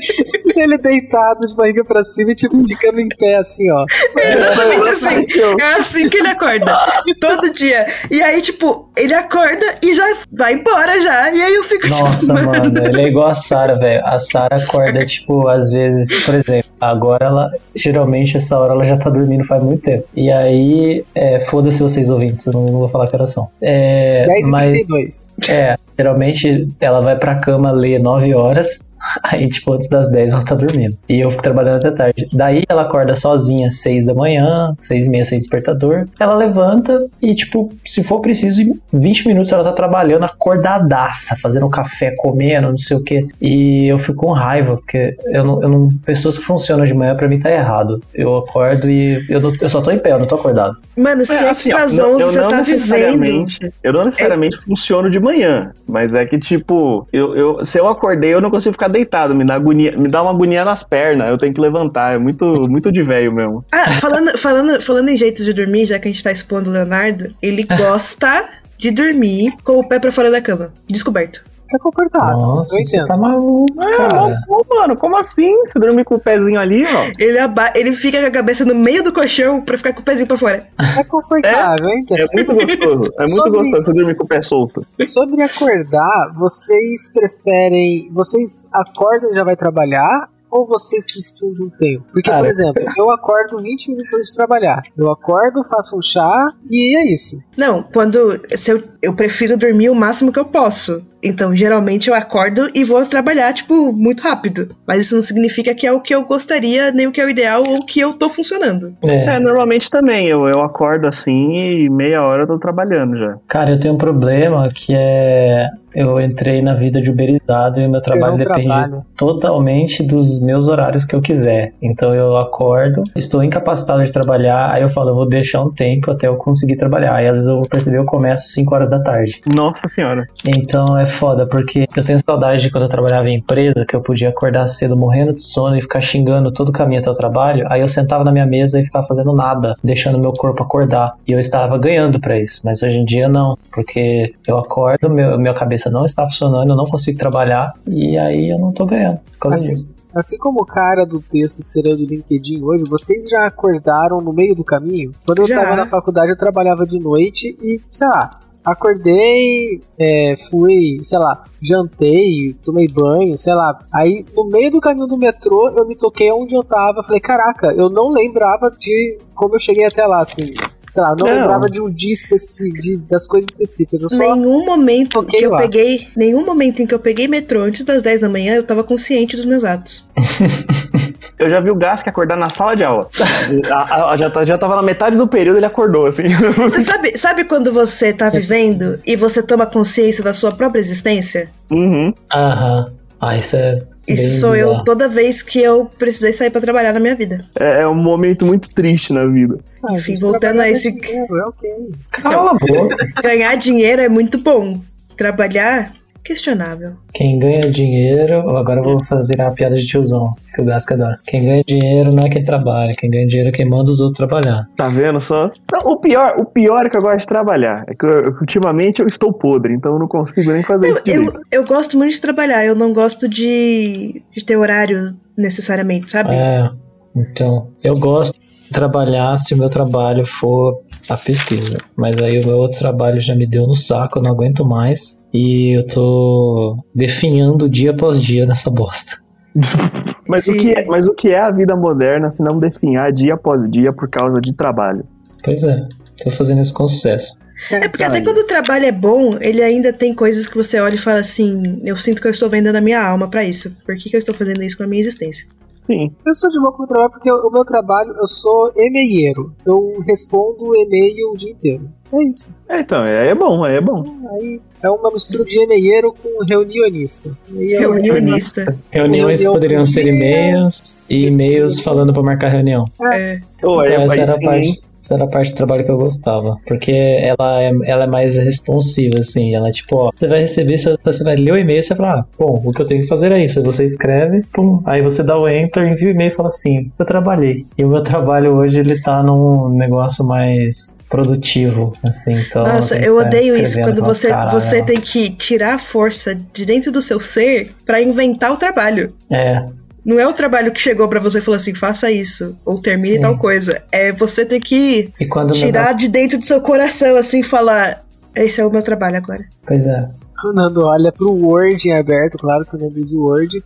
ele deitado de barriga pra cima e tipo, ficando em pé assim, ó. Exatamente assim. É assim que ele acorda. Todo dia. E aí, tipo, ele acorda e já vai embora já. E aí eu fico Nossa, tipo, mano. mano, ele é igual a Sarah, velho. A Sarah acorda, tipo, às vezes, por exemplo, agora ela, geralmente, essa hora ela já tá dormindo faz muito tempo. E aí, é, foda-se vocês ouvintes, eu não, não vou falar que horas são. É, 10 e mas, 32. é, geralmente ela vai pra cama ler 9 horas, aí, tipo, antes das 10 ela tá dormindo. E eu fico trabalhando até tarde. Daí ela acorda sozinha às 6 da manhã, 6 e meia sem despertador. Ela levanta e, tipo, se for preciso, em 20 minutos ela tá trabalhando acordadaça, fazendo um café, comendo, não sei o que. E eu fico com raiva, porque eu não, eu não. Pessoas que funcionam de manhã, pra mim tá errado. Eu acordo e eu, não- eu só tô em pé, eu não tô acordado. Mano, se É, antes assim, ó, das não- 11 eu você tá vivendo. Eu não necessariamente funciono de manhã, mas é que, tipo, eu, eu- se eu acordei, eu não consigo ficar deitado, me dá, agonia, me dá uma agonia nas pernas, eu tenho que levantar, é muito, muito de velho mesmo. Ah, falando, falando, falando em jeitos de dormir, já que a gente tá expondo o Leonardo, ele gosta de dormir com o pé pra fora da cama. Descoberto. Tá confortável. Nossa, eu você entendo. tá maluco, É, cara. ô, mano, como assim? Você dormir com o pezinho ali, ó? Ele, aba ele fica com a cabeça no meio do colchão pra ficar com o pezinho pra fora. É confortável, eu entendo. É muito gostoso, é muito Sobre- gostoso você dormir com o pé solto. Sobre acordar, vocês preferem. Vocês acordam e já vai trabalhar? Ou vocês precisam de um tempo? Porque, por Cara. exemplo, eu acordo 20 minutos antes de trabalhar. Eu acordo, faço um chá e é isso. Não, quando. Se eu, eu prefiro dormir o máximo que eu posso. Então, geralmente eu acordo e vou trabalhar, tipo, muito rápido. Mas isso não significa que é o que eu gostaria, nem o que é o ideal ou que eu tô funcionando. É. É, normalmente também, eu, eu acordo assim e meia hora eu tô trabalhando já. Cara, eu tenho um problema que é. Eu entrei na vida de uberizado e o meu trabalho depende trabalho. totalmente dos meus horários que eu quiser. Então eu acordo, estou incapacitado de trabalhar, aí eu falo, eu vou deixar um tempo até eu conseguir trabalhar. Aí às vezes eu vou perceber eu começo 5 horas da tarde. Nossa senhora. Então é foda, porque eu tenho saudade de quando eu trabalhava em empresa, que eu podia acordar cedo morrendo de sono e ficar xingando todo o caminho até o trabalho. Aí eu sentava na minha mesa e ficava fazendo nada, deixando meu corpo acordar. E eu estava ganhando pra isso. Mas hoje em dia não, porque eu acordo, meu, minha cabeça não está funcionando, eu não consigo trabalhar e aí eu não tô ganhando. Assim, disso. assim como o cara do texto que seria do LinkedIn hoje, vocês já acordaram no meio do caminho? Quando eu Já. tava na faculdade, eu trabalhava de noite e, sei lá, acordei, é, fui, sei lá, jantei, tomei banho, sei lá. Aí, no meio do caminho do metrô, eu me toquei onde eu tava. Falei, caraca, eu não lembrava de como eu cheguei até lá, assim. Sei lá, não, Não. lembrava de um dia específico, de- das coisas específicas. Eu só Nenhum momento que eu lá. peguei. Nenhum momento em que eu peguei metrô antes das 10 da manhã, eu tava consciente dos meus atos. Eu já vi o Gas que acordar na sala de aula. A- a- já, tá- já tava na metade do período, ele acordou, assim. Você sabe, sabe quando você tá vivendo e você toma consciência da sua própria existência? Uhum. Aham. Ah, isso é. Isso sou eu toda vez que eu precisei sair pra trabalhar na minha vida. É, é um momento muito triste na vida. Ah, Enfim, voltando trabalhar a esse- com dinheiro, É ok. Cala a boca. Ganhar dinheiro é muito bom. Trabalhar, questionável. Quem ganha dinheiro, agora eu vou fazer virar uma piada de tiozão, que o Gasca adora. Quem ganha dinheiro não é quem trabalha, quem ganha dinheiro é quem manda os outros trabalhar. Tá vendo só? Não, o pior, o pior é que eu gosto de trabalhar. É que eu- ultimamente eu estou podre, então eu não consigo nem fazer Eu, isso eu, eu gosto muito de trabalhar, eu não gosto de, de ter horário necessariamente, sabe? É, então, eu gosto de trabalhar se o meu trabalho for a pesquisa, mas aí o meu outro trabalho já me deu no saco, eu não aguento mais, e eu tô definhando dia após dia nessa bosta. Mas o, que é, mas o que é a vida moderna se não definhar dia após dia por causa de trabalho? Pois é, tô fazendo isso com sucesso. É porque até quando o trabalho é bom, ele ainda tem coisas que você olha e fala assim: eu sinto que eu estou vendendo a minha alma pra isso. Por que, que eu estou fazendo isso com a minha existência? Sim. Eu sou de boa com o meu trabalho porque o meu trabalho, eu sou e-mailleiro. Eu respondo e-mail o dia inteiro. É isso. É, então, é, é bom, é bom. Aí é uma mistura de e-mailleiro com reunionista. Eu- Reunionista. Reuniões Reunião poderiam ser e-mails e e-mails falando pra marcar reunião. É. É, Então, essa era a sim, parte. Essa era a parte do trabalho que eu gostava. Porque ela é, ela é mais responsiva, assim. Ela é tipo, ó, você vai receber, você vai ler o e-mail, você fala, ah, bom, o que eu tenho que fazer é isso. Você escreve, pum, aí você dá o enter, envia o e-mail e fala assim, eu trabalhei. E o meu trabalho hoje, ele tá num negócio mais produtivo, assim, então... Nossa, eu odeio isso, quando você, você tem que tirar a força de dentro do seu ser para inventar o trabalho. É, não é o trabalho que chegou para você e falou assim, faça isso, ou termine Sim. tal coisa. É você ter que tirar de dentro do seu coração, assim, falar, esse é o meu trabalho agora. Pois é. O Nando olha pro Word em aberto, claro que o Nando usa o Word,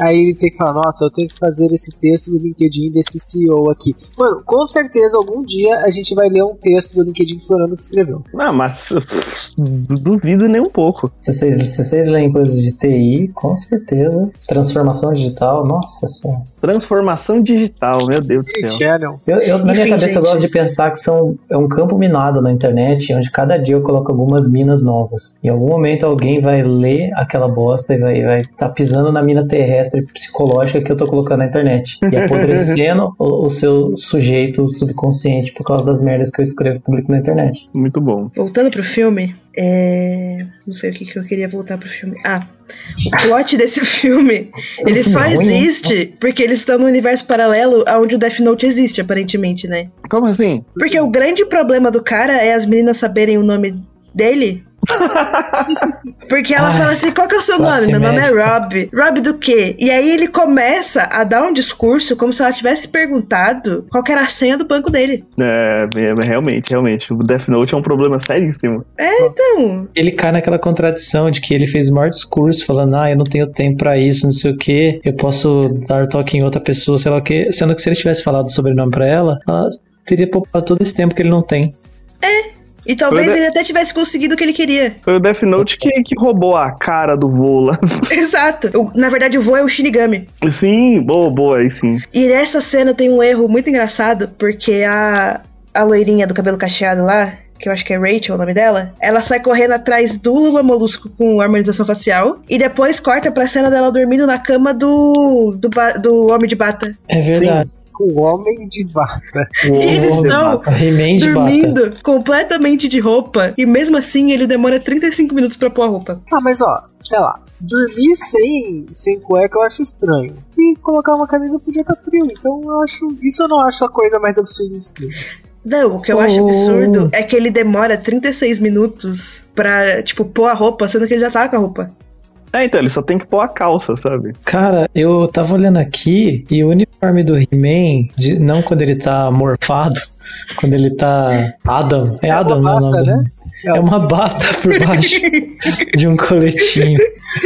Aí ele tem que falar, nossa, eu tenho que fazer esse texto do LinkedIn desse CEO aqui. Mano, com certeza algum dia a gente vai ler um texto do LinkedIn que o Nando que escreveu. Não, mas duvido nem um pouco. Se vocês, se vocês leem coisas de TI, com certeza. Transformação digital, nossa senhora. Transformação digital, meu Deus do céu. Eu, eu, na minha cabeça gente. eu gosto de pensar que são, é um campo minado na internet, onde cada dia eu coloco algumas minas novas. Em algum momento alguém vai ler aquela bosta e vai estar vai tá pisando na mina terrestre psicológica que eu tô colocando na internet. E apodrecendo o, o, seu sujeito subconsciente por causa das merdas que eu escrevo público na internet. Muito bom. Voltando pro filme, é... não sei o que, que eu queria voltar pro filme. Ah, o plot desse filme, ele só né? existe porque eles estão no universo paralelo onde o Death Note existe, aparentemente, né? Como assim? Porque o grande problema do cara é as meninas saberem o nome dele porque ela Ai, fala assim: qual que é o seu nome? Meu nome é Rob. Rob do quê? E aí ele começa a dar um discurso como se ela tivesse perguntado qual era a senha do banco dele. É, é, realmente, realmente. O Death Note é um problema seríssimo. É, então. Ele cai naquela contradição de que ele fez o maior discurso falando: ah, eu não tenho tempo pra isso, não sei o que, eu posso dar toque em outra pessoa, sei lá o que. Sendo que se ele tivesse falado o sobrenome pra ela, ela teria poupado todo esse tempo que ele não tem. E talvez ele até tivesse conseguido o que ele queria. Foi o Death Note que, que roubou a cara do voo lá. Exato. O, na verdade, o voo é o Shinigami. Sim, boa, boa, aí sim. E nessa cena tem um erro muito engraçado, porque a, a loirinha do cabelo cacheado lá, que eu acho que é Rachel o nome dela, ela sai correndo atrás do Lula Molusco com harmonização facial e depois corta pra cena dela dormindo na cama do, do, do Homem de Bata. É verdade. Sim o Homem de Bata. E eles estão dormindo completamente de roupa. E mesmo assim ele demora 35 minutos pra pôr a roupa. Ah, mas ó, sei lá. Dormir sem, sem cueca eu acho estranho. E colocar uma camisa podia estar tá frio. Então eu acho. Isso eu não acho a coisa mais absurda de frio. Não, o que eu oh. acho absurdo é que ele demora 36 minutos pra, tipo, pôr a roupa, sendo que ele já tá com a roupa. É, então, ele só tem que pôr a calça, sabe? Cara, eu tava olhando aqui e o uniforme do He-Man, não quando ele tá morfado, quando ele tá. Adam. É, é Adam, não é o nome né? É uma bata por baixo de um coletinho.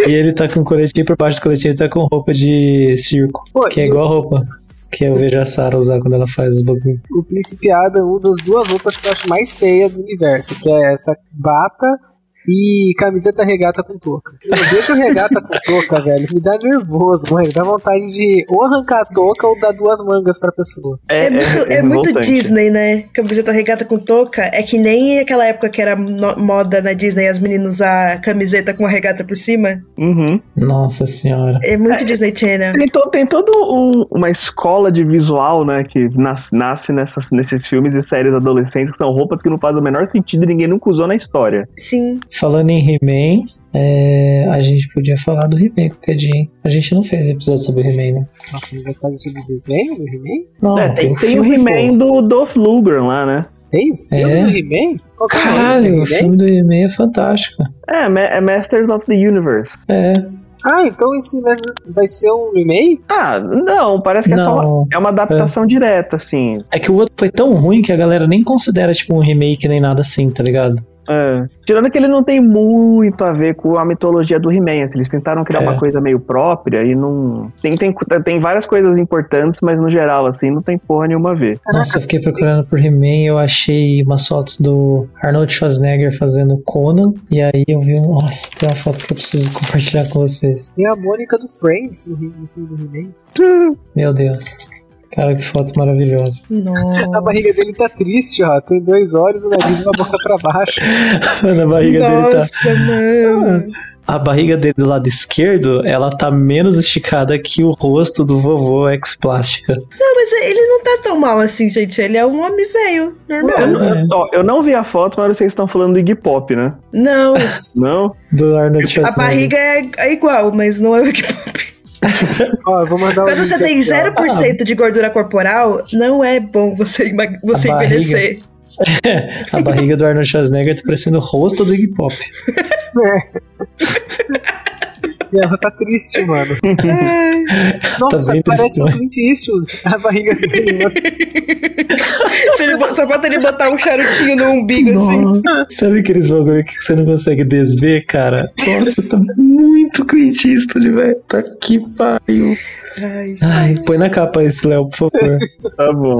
E ele tá com coletinho por baixo do coletinho, ele tá com roupa de circo. Pô, que é igual a roupa que eu vejo a Sarah usar quando ela faz os bagulho. O Príncipe Adam, uma das duas roupas que eu acho mais feia do universo, que é essa bata e camiseta regata com touca. Eu vejo regata com touca, velho, me dá nervoso, mãe. Dá vontade de ou arrancar a touca ou dar duas mangas pra pessoa. É, é muito, é, é muito Disney, né? Camiseta regata com touca é que nem aquela época que era moda na Disney as meninas usar camiseta com a regata por cima. Uhum. Nossa senhora. É muito é, Disney Channel. Tem, to, tem toda um, uma escola de visual, né, que nasce, nasce nessas, nesses filmes e séries adolescentes que são roupas que não fazem o menor sentido e ninguém nunca usou na história. Sim. Falando em He-Man, é, a gente podia falar do He-Man qualquer dia, hein? A gente não fez episódio sobre He-Man, né? Nossa, mas vai fazer sobre o desenho do He-Man? Não, é, tem, tem, tem o He-Man do Dolph Lundgren lá, né? Tem o filme é. do He-Man? É Caralho, o filme do He-Man é fantástico. É, é Masters of the Universe. É. Ah, então esse vai, vai ser um remake? Ah, não, parece que não, é só uma, é uma adaptação é. direta, assim. É que o outro foi tão ruim que a galera nem considera, tipo, um remake nem nada assim, tá ligado? É. Tirando que ele não tem muito a ver com a mitologia do He-Man. Assim, eles tentaram criar é. uma coisa meio própria e não. Tem, tem, tem várias coisas importantes, mas no geral, assim, não tem porra nenhuma a ver. Nossa, eu fiquei procurando por He-Man eu achei umas fotos do Arnold Schwarzenegger fazendo Conan. E aí eu vi, nossa, tem uma foto que eu preciso compartilhar com vocês. Tem a Mônica do Friends no, no filme do He-Man. Meu Deus. Cara, que foto maravilhosa. Nossa. A barriga dele tá triste, ó. Tem dois olhos, o nariz e uma boca pra baixo. Na barriga Nossa, dele tá. Nossa, mano. a barriga dele do lado esquerdo, ela tá menos esticada que o rosto do vovô ex-plástica. Não, mas ele não tá tão mal assim, gente. Ele é um homem velho, normal. Eu, eu- ó, eu não vi a foto, mas vocês estão falando do Iggy Pop, né? Não, Não? Do Arnold a barriga é, é igual, mas não é o que Ó, eu vou mandar Quando você tem aqui, ó. 0% de gordura corporal, não é bom você, você A barriga. envelhecer. A barriga do Arnold Schwarzenegger tá parecendo o rosto do Iggy Pop. E ela tá triste, mano. Ai, Nossa, bem parece triste, um né? Clint Eastwood. A barriga dele. se ele só falta ele botar um charutinho no umbigo assim. Nossa, Sabe aqueles bagulho que você não consegue desver, cara? Nossa, tá muito Clint Eastwood, velho. Tá que pariu. Ai, Ai, põe na capa esse, Léo, por favor. Tá bom.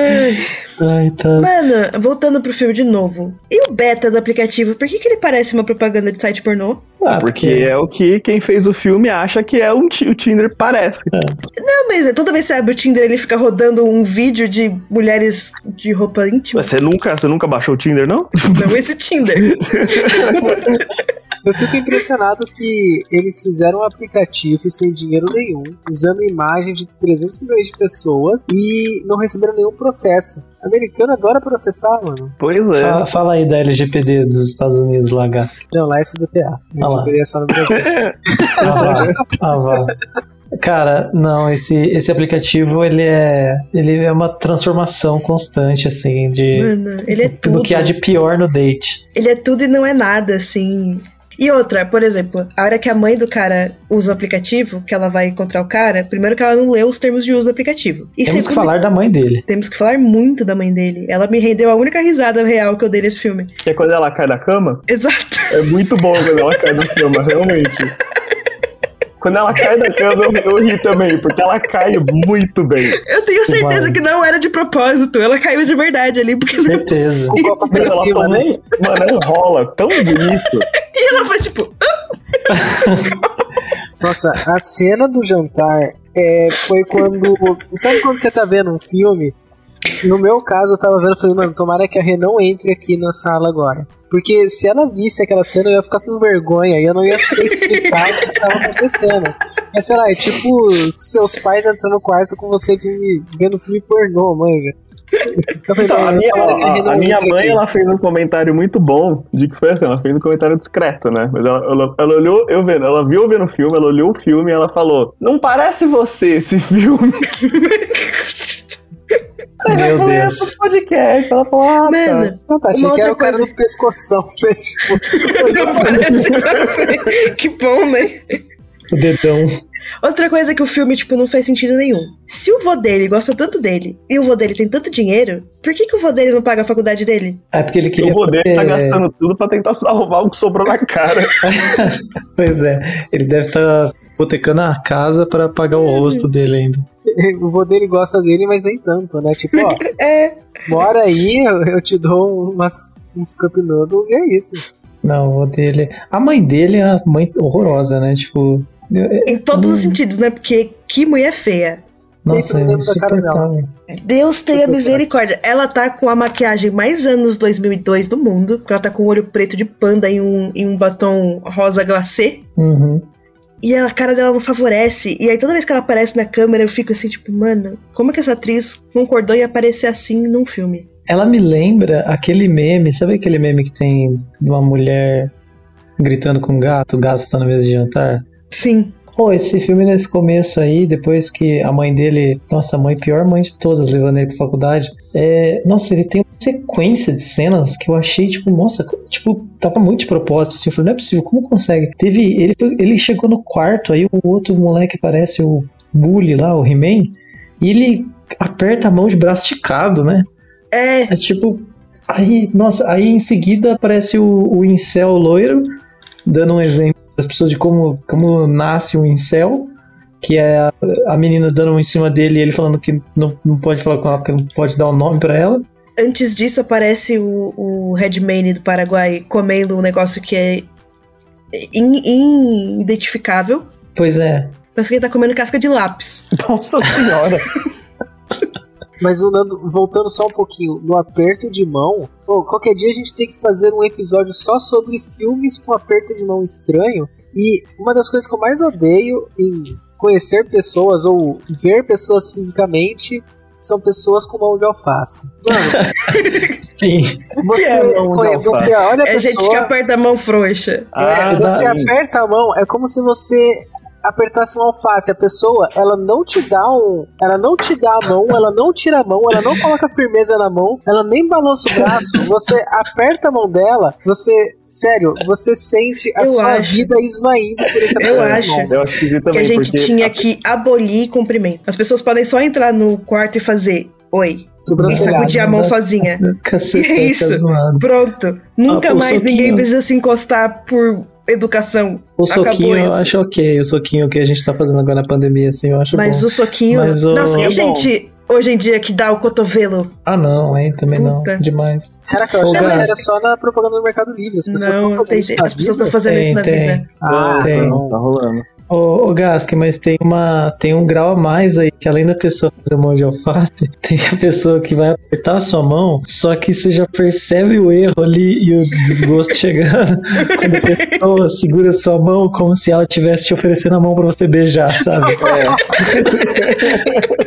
Ai. Ai, tá. Mano, voltando pro filme de novo. E o beta do aplicativo, por que, que ele parece uma propaganda de site pornô? Ah, Porque é o que quem fez o filme acha que é um o Tinder parece. Não, mas é, toda vez que você abre o Tinder, ele fica rodando um vídeo de mulheres de roupa íntima. Você nunca, você nunca baixou o Tinder, não? Não esse Tinder. Eu fico impressionado que eles fizeram um aplicativo sem dinheiro nenhum, usando imagem de 300 milhões de pessoas e não receberam nenhum processo. O americano adora processar, mano. Pois é. Fala, fala aí da LGPD dos Estados Unidos lá, Gasca. Não, lá é CDTA. Ah lá. Eu deveria só no Brasil. Ah, vá. Ah, vá. Cara, não, esse, esse aplicativo, ele é, ele é uma transformação constante, assim, de... Mano, ele é do tudo. que há de pior no date. Ele é tudo e não é nada, assim. E outra, por exemplo, a hora que a mãe do cara usa o aplicativo, que ela vai encontrar o cara, primeiro que ela não leu os termos de uso do aplicativo. E Temos que segundo, falar da mãe dele. temos que falar muito da mãe dele. Ela me rendeu a única risada real que eu dei nesse filme. Que é quando ela cai da cama? Exato. É muito bom quando ela cai da cama, realmente. Quando ela cai da cama, eu, eu ri também, porque ela cai muito bem. Eu tenho certeza Mano. que não era de propósito. Ela caiu de verdade ali, porque não é Certeza. possível. Copa pra Ela também, mano, ela enrola tão bonito. E ela foi tipo, Nossa, a cena do jantar é, foi quando. Sabe quando você tá vendo um filme? No meu caso, eu tava vendo e falei, mano, tomara que a Rê não entre aqui na sala agora. Porque se ela visse aquela cena, eu ia ficar com vergonha e eu não ia saber explicar o que tava acontecendo. Mas sei lá, é tipo seus pais entrando no quarto com você filme, vendo filme pornô, manja. Então, a "Não, minha, a- a minha mãe, aqui." ela fez um comentário muito bom, de que foi assim, ela fez um comentário discreto, né? Mas ela, ela, ela olhou, eu vendo, ela viu eu vendo o filme, ela olhou o filme e ela falou, não parece você esse filme. Meu eu falei, Deus. "É pro podcast. Ela falou, ah, tá. mano, Não, tá, achei Uma que era outra o cara coisa. do pescoção. não parece você. Que bom, né? O dedão. Outra coisa que o filme, tipo, não faz sentido nenhum. Se o vô dele gosta tanto dele e o vô dele tem tanto dinheiro, por que, que o vô dele não paga a faculdade dele? É porque ele queria. O poder tá fazer- gastando tudo pra tentar salvar o que sobrou na cara. Pois é, ele deve estar hipotecando a casa pra pagar o rosto dele ainda. o vô dele gosta dele, mas nem tanto, né? Tipo, ó, É, Bora aí, eu, eu te dou umas, uns cup noodles e é isso. Não, o dele. A mãe dele é uma mãe horrorosa, né? Tipo. eu- em todos os Hum. sentidos, né? Porque que mulher feia. Nossa, eu é insuportável. Deus tenha misericórdia. Ela tá com a maquiagem mais anos 2002 do mundo. Porque ela tá com o olho preto de panda em um, em um batom rosa glacê. Uhum. E a cara dela não favorece. E aí toda vez que ela aparece na câmera, eu fico assim, tipo, mano, como é que essa atriz concordou em aparecer assim num filme? Ela me lembra aquele meme, sabe aquele meme que tem de uma mulher gritando com um gato, o gato tá na mesa de jantar? Sim. Pô, esse filme nesse começo aí, depois que a mãe dele, nossa, a mãe, pior mãe de todas, levando ele pra faculdade, é, nossa, ele tem uma sequência de cenas que eu achei, tipo, nossa, tipo, tava muito de propósito, assim, eu falei, não é possível, como consegue? Teve, ele, ele chegou no quarto, aí o outro moleque parece o Bully lá, o He-Man, e ele aperta a mão de braço esticado, né? É, É tipo. Aí, nossa, aí em seguida aparece o, o incel loiro, dando um exemplo das pessoas de como, como nasce um incel, que é a, a menina dando um em cima dele e ele falando que não, não pode falar com ela porque não pode dar o nome pra ela. antes disso aparece o, o Redmayne do Paraguai comendo um negócio que é in- inidentificável. Pois é. Parece que ele tá comendo casca de lápis. Nossa senhora. Mas Nando, voltando só um pouquinho, no aperto de mão, pô, qualquer dia a gente tem que fazer um episódio só sobre filmes com aperto de mão estranho. E uma das coisas que eu mais odeio em conhecer pessoas ou ver pessoas fisicamente são pessoas com mão de alface. Mano, Sim. você, é você olha a É gente que pessoa, aperta a mão frouxa. Ah, é, você sim. aperta a mão, é como se você apertasse uma alface. A pessoa, ela não te dá um. Ela não te dá a mão, ela não tira a mão, ela não coloca firmeza na mão, ela nem balança o braço. Você aperta a mão dela, você. Sério, você sente a Eu sua acho. vida esvaindo por esse Eu acho. mão. Eu acho Que também, a gente porque tinha que abolir cumprimento. As pessoas podem só entrar no quarto e fazer oi. E sacudir a mão sozinha. Cacete, Que isso? Tá. Pronto. Nunca Ah, mais ninguém precisa se encostar por educação. O soquinho eu acho ok. O soquinho que a gente tá fazendo agora na pandemia, assim, eu acho Mas bom. o soquinho. Mas o- Nossa, É bom. gente, hoje em dia que dá o cotovelo. Ah, não, hein? Também Puta. não. Demais. Caraca, eu Ô, achava que era só na propaganda do Mercado Livre. As pessoas estão Não, fazendo tem, isso na as pessoas fazendo Tem, isso na tem. vida. Ah, Tem. não. Tá rolando. Ô, ô Gask, mas tem uma tem um grau a mais aí, que além da pessoa fazer mão de alface, tem a pessoa que vai apertar a sua mão, só que você já percebe o erro ali e o desgosto chegando quando a pessoa segura a sua mão como se ela estivesse te oferecendo a mão pra você beijar, sabe?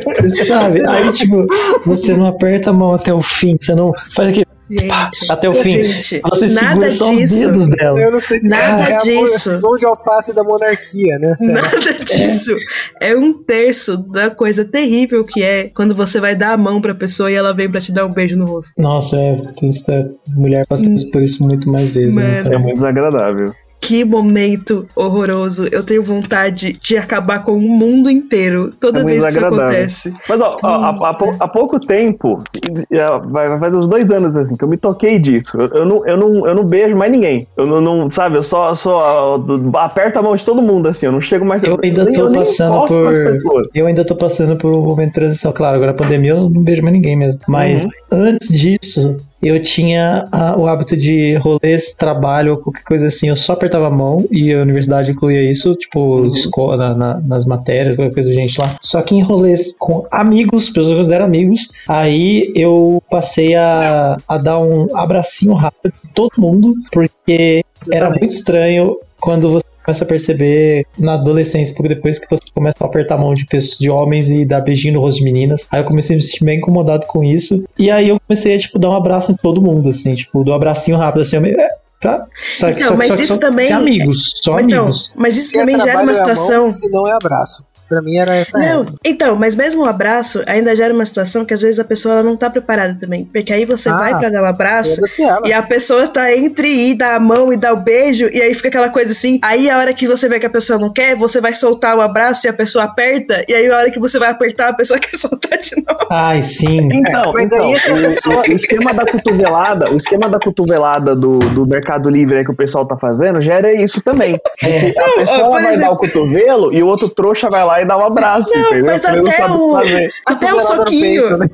Você sabe? Aí, tipo, você não aperta a mão até o fim, você não faz aquele Gente, até o fim. gente, Você nada disso. dedos dela. Eu não sei se Nada é a disso. mão- mão de alface da monarquia, né? Nada disso. É um terço da coisa terrível que é quando você vai dar a mão pra pessoa e ela vem pra te dar um beijo no rosto. Nossa, é, isso é- mulher passa por isso muito mais vezes. né, Mano. É muito desagradável. Que momento horroroso. Eu tenho vontade de acabar com o mundo inteiro toda É vez que isso acontece. Mas ó, ó, há, há há pouco tempo, é, vai, fazer uns dois anos assim, que eu me toquei disso. Eu, eu não, eu, não, eu não beijo mais ninguém. Eu não, não- sabe, eu só, só do- aperto a mão de todo mundo, assim, eu não chego mais Eu ainda tô nem passando por-. Eu ainda tô passando por um momento de transição. Claro, agora a pandemia eu não beijo mais ninguém mesmo. Mas Uhum. antes disso, eu tinha a- o hábito de rolês, trabalho ou qualquer coisa assim. Eu só apertava a mão e a universidade incluía isso, tipo, Uhum. escola, na- na- nas matérias, qualquer coisa, gente lá. Só que em rolês com amigos, pessoas que eu considero amigos, aí eu passei a, a dar um abracinho rápido em todo mundo, porque era muito estranho quando você começa a perceber na adolescência, porque depois que você começa a apertar a mão de pessoas, de homens e dar beijinho no rosto de meninas, aí eu comecei a me sentir bem incomodado com isso. E aí eu comecei a, tipo, dar um abraço em todo mundo, assim, tipo, do abracinho rápido, assim, eu me- é, pra, sabe, Então, mas que isso só- também- amigos, só então, amigos. mas isso Se é também gera uma a mão, situação. se não é abraço. Pra mim era essa Não, então, mas mesmo o abraço ainda gera uma situação que às vezes a pessoa ela não tá preparada também. Porque aí você Ah, vai pra dar um abraço e a pessoa tá entre ir dar a mão e dar o beijo, e aí fica aquela coisa assim. Aí a hora que você vê que a pessoa não quer, você vai soltar o abraço e a pessoa aperta, e aí a hora que você vai apertar, a pessoa quer soltar de novo. Ai, sim. Então, mas então, o, pessoa- o esquema da cotovelada, o esquema da cotovelada do, do Mercado Livre aí que o pessoal tá fazendo, gera isso também. Porque a pessoa ó, vai exemplo- dar o cotovelo e o outro trouxa vai lá e dá um abraço, entendeu? mas não até sabe o- fazer. Até o soquinho. peito, né?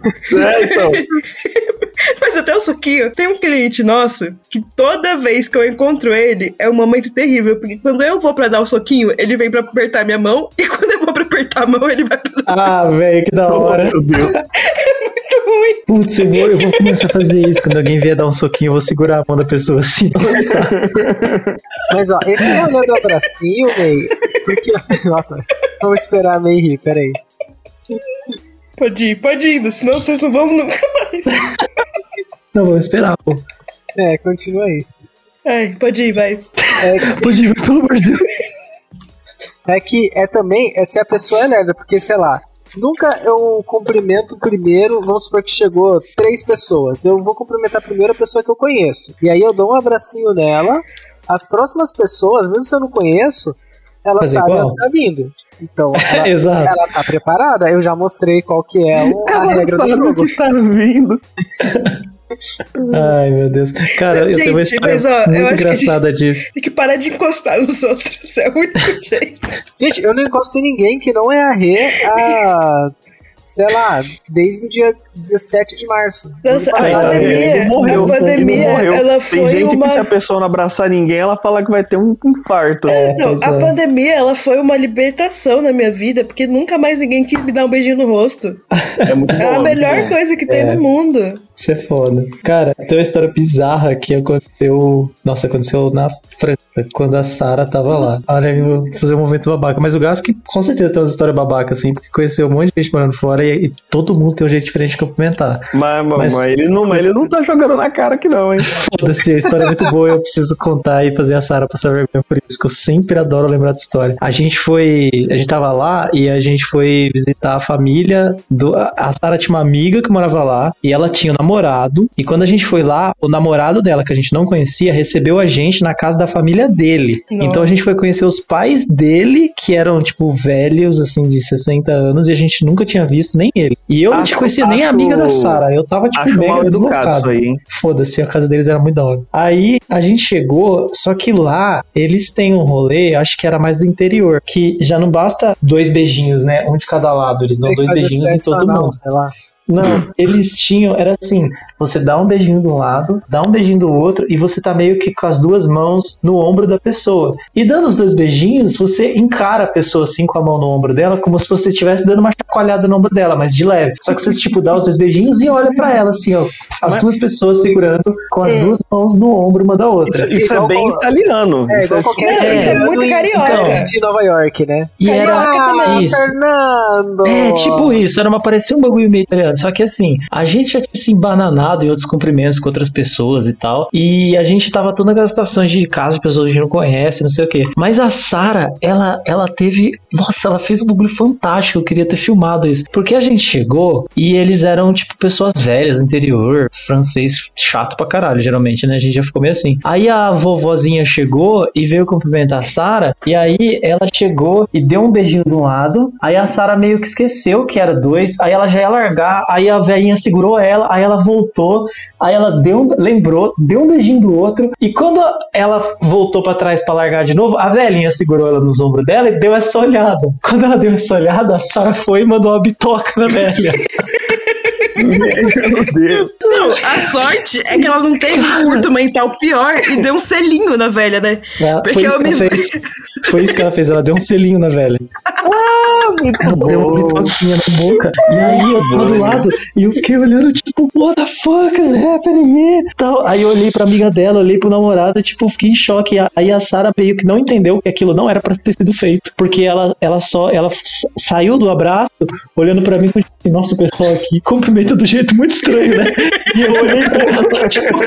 É, então. Mas até o soquinho. Tem um cliente nosso que toda vez que eu encontro ele é um momento terrível. Porque quando eu vou pra dar o soquinho, ele vem pra apertar minha mão. E quando eu vou pra apertar a mão, ele vai pra dar Ah, velho, que da hora. Meu Deus. muito ruim. Putz, eu vou, eu vou começar a fazer isso. Quando alguém vier dar um soquinho, eu vou segurar a mão da pessoa assim. Mas ó, esse rolê do abracinho, véi. Porque. Nossa, vamos esperar a May rir, peraí. Pode ir, pode ir, senão vocês não vão nunca mais. Não, vou esperar, pô. É, continua aí. Ai, pode ir, vai. Pode ir, pelo amor de Deus. É que é também, é se a pessoa é lerda, porque sei lá, nunca eu cumprimento primeiro, vamos supor que chegou três pessoas, eu vou cumprimentar primeiro a pessoa que eu conheço. E aí eu dou um abracinho nela, as próximas pessoas, mesmo se eu não conheço, ela Fazer sabe igual? onde tá vindo. Então, ela, Exato. ela tá preparada, eu já mostrei qual que é o- a Ela regra do sabe o jogo. que tá vindo. Ai, meu Deus. Cara, eu tenho uma Gente, história mas, ó, eu muito a gente- engraçada disso. Tem que parar de encostar nos outros. É o único jeito. Gente, eu não encosto em ninguém que não é a Rê há sei lá, desde o dia 17 de março. Nossa, a pandemia, morreu, a pandemia, ela Tem foi gente uma... que se a pessoa não abraçar ninguém, ela fala que vai ter um infarto. Então, pois a é. pandemia, ela foi uma libertação na minha vida, porque nunca mais ninguém quis me dar um beijinho no rosto. É muito É a bom, melhor bom. coisa que tem É. no mundo. Isso é foda. Cara, tem uma história bizarra que aconteceu. Nossa, aconteceu na França, quando a Sarah tava lá. Olha, eu vou fazer um momento babaca. Mas o Gas que com certeza tem uma história babaca, assim, porque conheceu um monte de gente morando fora e, e todo mundo tem um jeito diferente de cumprimentar. Mas, mas, Mas- ele não, mas ele não tá jogando na cara aqui não, hein? Foda-se, a história é muito boa, eu preciso contar e fazer a Sarah passar vergonha por isso, que eu sempre adoro lembrar dessa história. A gente foi. A gente tava lá e a gente foi visitar a família do. A a Sarah tinha uma amiga que morava lá e ela tinha um namorado. E quando a gente foi lá, o namorado dela, que a gente não conhecia, recebeu a gente na casa da família dele. Nossa. Então a gente foi conhecer os pais dele, que eram, tipo, velhos, assim, de 60 anos, e a gente nunca tinha visto nem ele. E eu não Acho- tinha conhecia nem a acho- amiga da Sarah. Eu tava, tipo, Acho mega educado deslocado. Foda-se, a casa deles era muito da hora. Aí a gente chegou, só que lá eles têm um rolê, acho que era mais do interior, que já não basta dois beijinhos, né? Um de cada lado, eles dão dois beijinhos em todo anal, mundo. Sei lá. Não, eles tinham, era assim, você dá um beijinho de um lado, dá um beijinho do outro e você tá meio que com as duas mãos no ombro da pessoa. E dando os dois beijinhos, você encara a pessoa assim com a mão no ombro dela, como se você estivesse dando uma chacoalhada no ombro dela, mas de leve. Só que você tipo dá os dois beijinhos e olha pra ela assim, ó, as Mas- duas pessoas segurando com as duas mãos no ombro uma da outra. Isso, isso é bem qual- italiano. É, Isso é qualquer Não, isso é muito em- carioca. de Nova York, né? E era Carioca também. isso. Fernando! É, tipo isso, era uma parecia um bagulho meio italiano. Só que assim, a gente já tinha se embananado em outros cumprimentos com outras pessoas e tal. E a gente tava toda naquela situação de casa de pessoas que a gente não conhece, não sei o quê. Mas a Sara, ela, ela teve. Nossa, ela fez um bagulho fantástico. Eu queria ter filmado isso. Porque a gente chegou e eles eram, tipo, pessoas velhas, do interior, francês chato pra caralho, geralmente, né? A gente já ficou meio assim. Aí a vovozinha chegou e veio cumprimentar a Sara. E aí ela chegou e deu um beijinho de um lado. Aí a Sara meio que esqueceu que era dois. Aí ela já ia largar. Aí a velhinha segurou ela. Aí ela voltou. Aí ela deu lembrou, deu um beijinho do outro. E quando ela voltou pra trás pra largar de novo, a velhinha segurou ela nos ombros dela e deu essa olhada. Quando ela deu essa olhada, a Sara foi e mandou uma bitoca na velha. Meu Deus. Não, a sorte é que ela não teve um curto mental pior e deu um selinho na velha, né? Ela- Porque Foi isso, eu que ela me- fez. Foi isso que ela fez. Ela deu um selinho na velha. Ela deu uma bitoquinha na boca. E aí eu tava do lado e eu fiquei olhando, tipo, what the fuck is happening here? Então, aí eu olhei pra amiga dela, olhei pro namorado, tipo, fiquei em choque. Aí a Sarah meio que não entendeu que aquilo não era pra ter sido feito. Porque ela, ela só, ela saiu do abraço, olhando pra mim com assim, nossa, o pessoal aqui do jeito muito estranho, né? E eu olhei pra ela, tipo,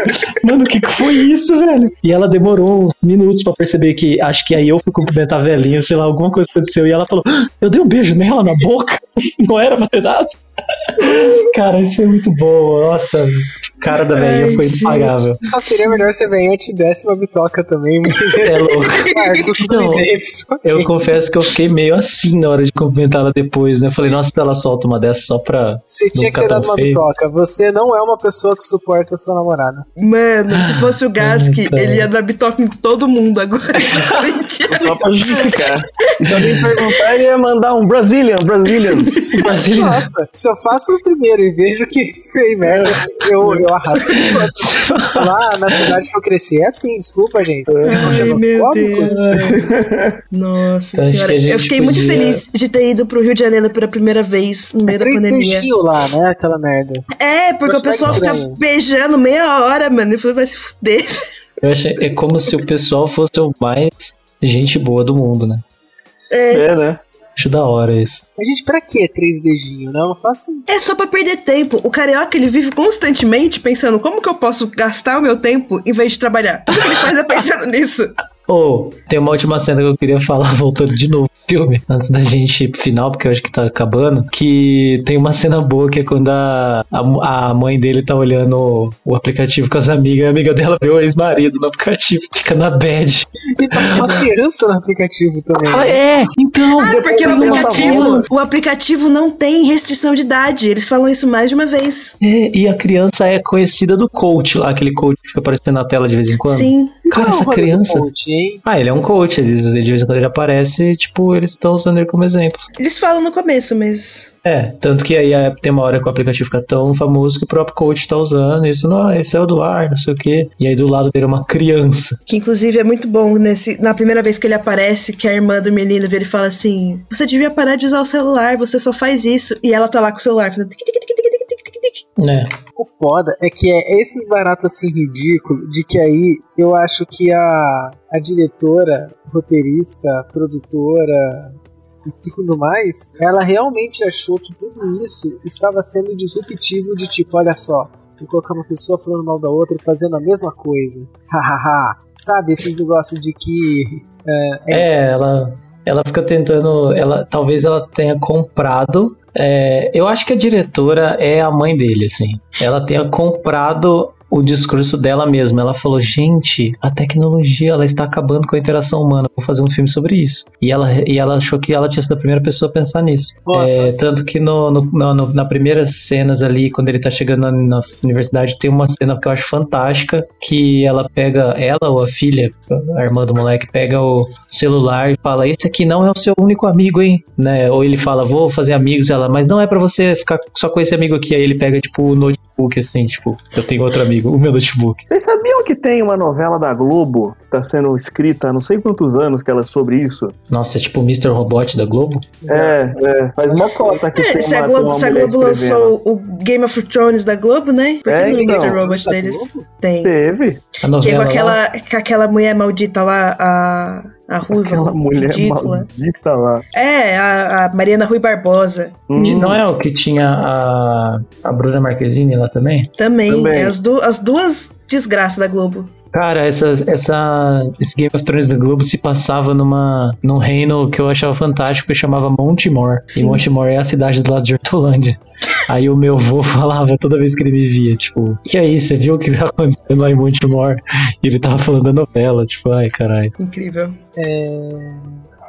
mano, o que, que foi isso, velho? E ela demorou uns minutos pra perceber que acho que aí eu fui cumprimentar a velhinha, sei lá, alguma coisa aconteceu. E ela falou: "Ah, Eu dei um beijo nela na boca, não era pra ter dado. Cara, isso foi muito bom. Nossa, cara da velhinha foi impagável. Só seria melhor se a venha te desse uma bitoca também. É louco. Ah, Não. Eu confesso que eu fiquei meio assim na hora de cumprimentar ela depois, né? Eu falei, nossa, ela solta uma dessa só pra. Você tinha que ter dado uma bitoca. Você não é uma pessoa que suporta a sua namorada. Mano, se fosse o Gask, Puta. ele ia dar bitoca em todo mundo agora. Só pra justificar. Se alguém perguntar, ele ia mandar um Brazilian, Brazilian. Brasília. Nossa, se eu faço o primeiro e vejo que foi merda, eu, eu arrasto. Lá na cidade que eu cresci é assim, desculpa, gente. Eles são xenofóbicos. Nossa Então, senhora. Eu fiquei muito podia- feliz de ter ido pro Rio de Janeiro pela primeira vez no meio da Três pandemia. lá, né? Aquela merda. É, porque o pessoal fica beijando meia hora, mano. Eu falei, vai se fuder. Eu achei, é como se o pessoal fosse o mais gente boa do mundo, né? É, né? Acho da hora isso. Mas, gente, pra que três beijinhos? Não, não faço. É só pra perder tempo. O carioca, ele vive constantemente pensando como que eu posso gastar o meu tempo em vez de trabalhar. Tudo que ele faz é pensando nisso. Ou, tem uma última cena que eu queria falar, voltando de novo pro filme, antes da gente ir pro final, porque eu acho que tá acabando, que tem uma cena boa que é quando a, a, a mãe dele tá olhando o, o aplicativo com as amigas, e a amiga dela vê o ex-marido no aplicativo, fica na bad. E passa uma criança no aplicativo também. Ela, é, então... Ah, porque o tá aplicativo, o aplicativo não tem restrição de idade. Eles falam isso mais de uma vez. É, e a criança é conhecida do coach lá, aquele coach que fica aparecendo na tela de vez em quando. Sim. Cara, essa criança. coach? Ah, ele é um coach. Eles, de vez em quando ele aparece, tipo, eles estão usando ele como exemplo. Eles falam no começo, mas. É, tanto que aí é, tem uma hora que o aplicativo fica tão famoso que o próprio coach tá usando isso. Não, esse é o do ar, não sei o quê. E aí do lado é uma criança. Que inclusive é muito bom nesse. Na primeira vez que ele aparece, que a irmã do menino vê ele fala assim: Você devia parar de usar o celular, você só faz isso. E ela tá lá com o celular fazendo tic, tic, tic, tic, tic, tic, tic, tic. Né? O foda é que é esses baratos assim ridículos, de que aí eu acho que a, a diretora, roteirista, produtora e tudo mais, ela realmente achou que tudo isso estava sendo disruptivo de tipo, olha só, vou colocar uma pessoa falando mal da outra e fazendo a mesma coisa. Hahaha. Sabe, esses negócios de que. É, É, ela, ela fica tentando. Ela, talvez ela tenha comprado. É, eu acho que a diretora é a mãe dele, assim. Ela tenha comprado o discurso dela mesma. Ela falou: gente, a tecnologia ela está acabando com a interação humana. Vou fazer um filme sobre isso. E ela, e ela achou que ela tinha sido a primeira pessoa a pensar nisso. É, tanto que no, no, no, na primeiras cenas ali, quando ele tá chegando na, na universidade, tem uma cena que eu acho fantástica, que ela pega, ela ou a filha, a irmã do moleque, pega o celular e fala, esse aqui não é o seu único amigo, hein? Né? Ou ele fala, vou fazer amigos, ela, mas não é pra você ficar só com esse amigo aqui. Aí ele pega, tipo, o notebook, assim, tipo, eu tenho outro amigo, o meu notebook. Vocês sabiam que tem uma novela da Globo que tá sendo escrita há não sei quantos anos que ela é sobre isso? Nossa, é tipo o Mr. Robot da Globo? É, é. Faz uma cota que É, tem se, uma, a Globo, uma se a Globo lançou o Game of Thrones da Globo, né? Por que É, não o então. Mr. Robot Da deles? Tem. Teve. A Que é novela com lá? aquela, com aquela mulher maldita lá, a, a Ruiva, Aquela mulher ridícula. maldita lá. É, a, a Mariana Rui Barbosa. E Hum, Não é o que tinha a, a Bruna Marquezine lá também? Também. Também. É as, du- as duas desgraças da Globo. Cara, essa, essa, esse Game of Thrones da Globo se passava numa, num reino que eu achava fantástico, que chamava Montemor. E Sim. Montemor é a cidade do lado de Hortolândia. Aí o meu avô falava toda vez que ele me via, tipo, e aí, você viu o que tá acontecendo lá em Montemor? E ele tava falando da novela, tipo, ai, caralho. Incrível.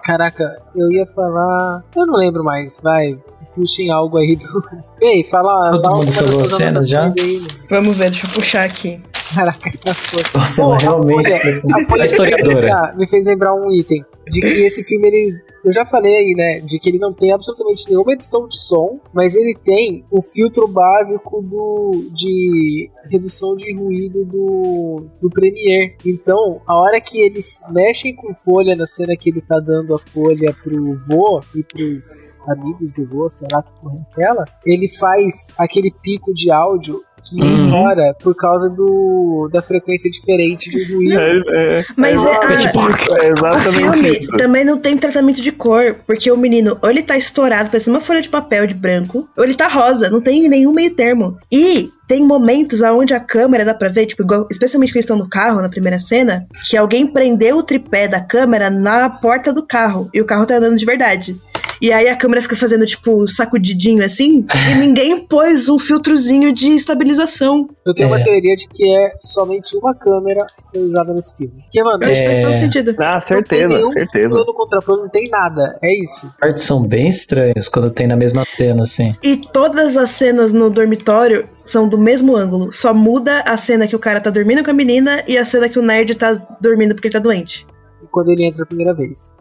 Caraca, eu ia falar. Eu não lembro mais, vai. Puxem algo aí do. Ei, fala. Todo fala mundo falou cenas já? aí, mano. Vamos ver, deixa eu puxar aqui. Caraca. Nossa, Pô, a realmente Folha- é A Folha a historiadora. Ah, me fez lembrar um item. De que esse filme, ele. Eu já falei aí, né? De que ele não tem absolutamente nenhuma edição de som, mas ele tem o filtro básico do de redução de ruído do, do Premiere. Então, a hora que eles mexem com folha na cena que ele tá dando a folha pro vô e pros amigos do vô, sei lá que porra é aquela, ele faz aquele pico de áudio que Uhum. estoura por causa do, da frequência diferente de ruído. É, é, Mas é, Ah, ah, tipo, é o filme isso. também não tem tratamento de cor, porque o menino, ou ele tá estourado, parece uma folha de papel de branco, ou ele tá rosa, não tem nenhum meio termo. E tem momentos aonde a câmera dá pra ver, tipo, igual, especialmente quando eles estão no carro, na primeira cena, que alguém prendeu o tripé da câmera na porta do carro, e o carro tá andando de verdade. E aí a câmera fica fazendo, tipo, sacudidinho assim, e ninguém pôs um filtrozinho de estabilização. Eu tenho É. uma teoria de que é somente uma câmera que usada nesse filme. Porque, mano, que faz É. todo sentido. Ah, não tem certeza, nenhum certeza. plano contra plano, não tem nada. É isso. partes são bem estranhas quando tem na mesma cena, assim. E todas as cenas no dormitório são do mesmo ângulo. Só muda a cena que o cara tá dormindo com a menina e a cena que o nerd tá dormindo porque ele tá doente. Quando ele entra a primeira vez.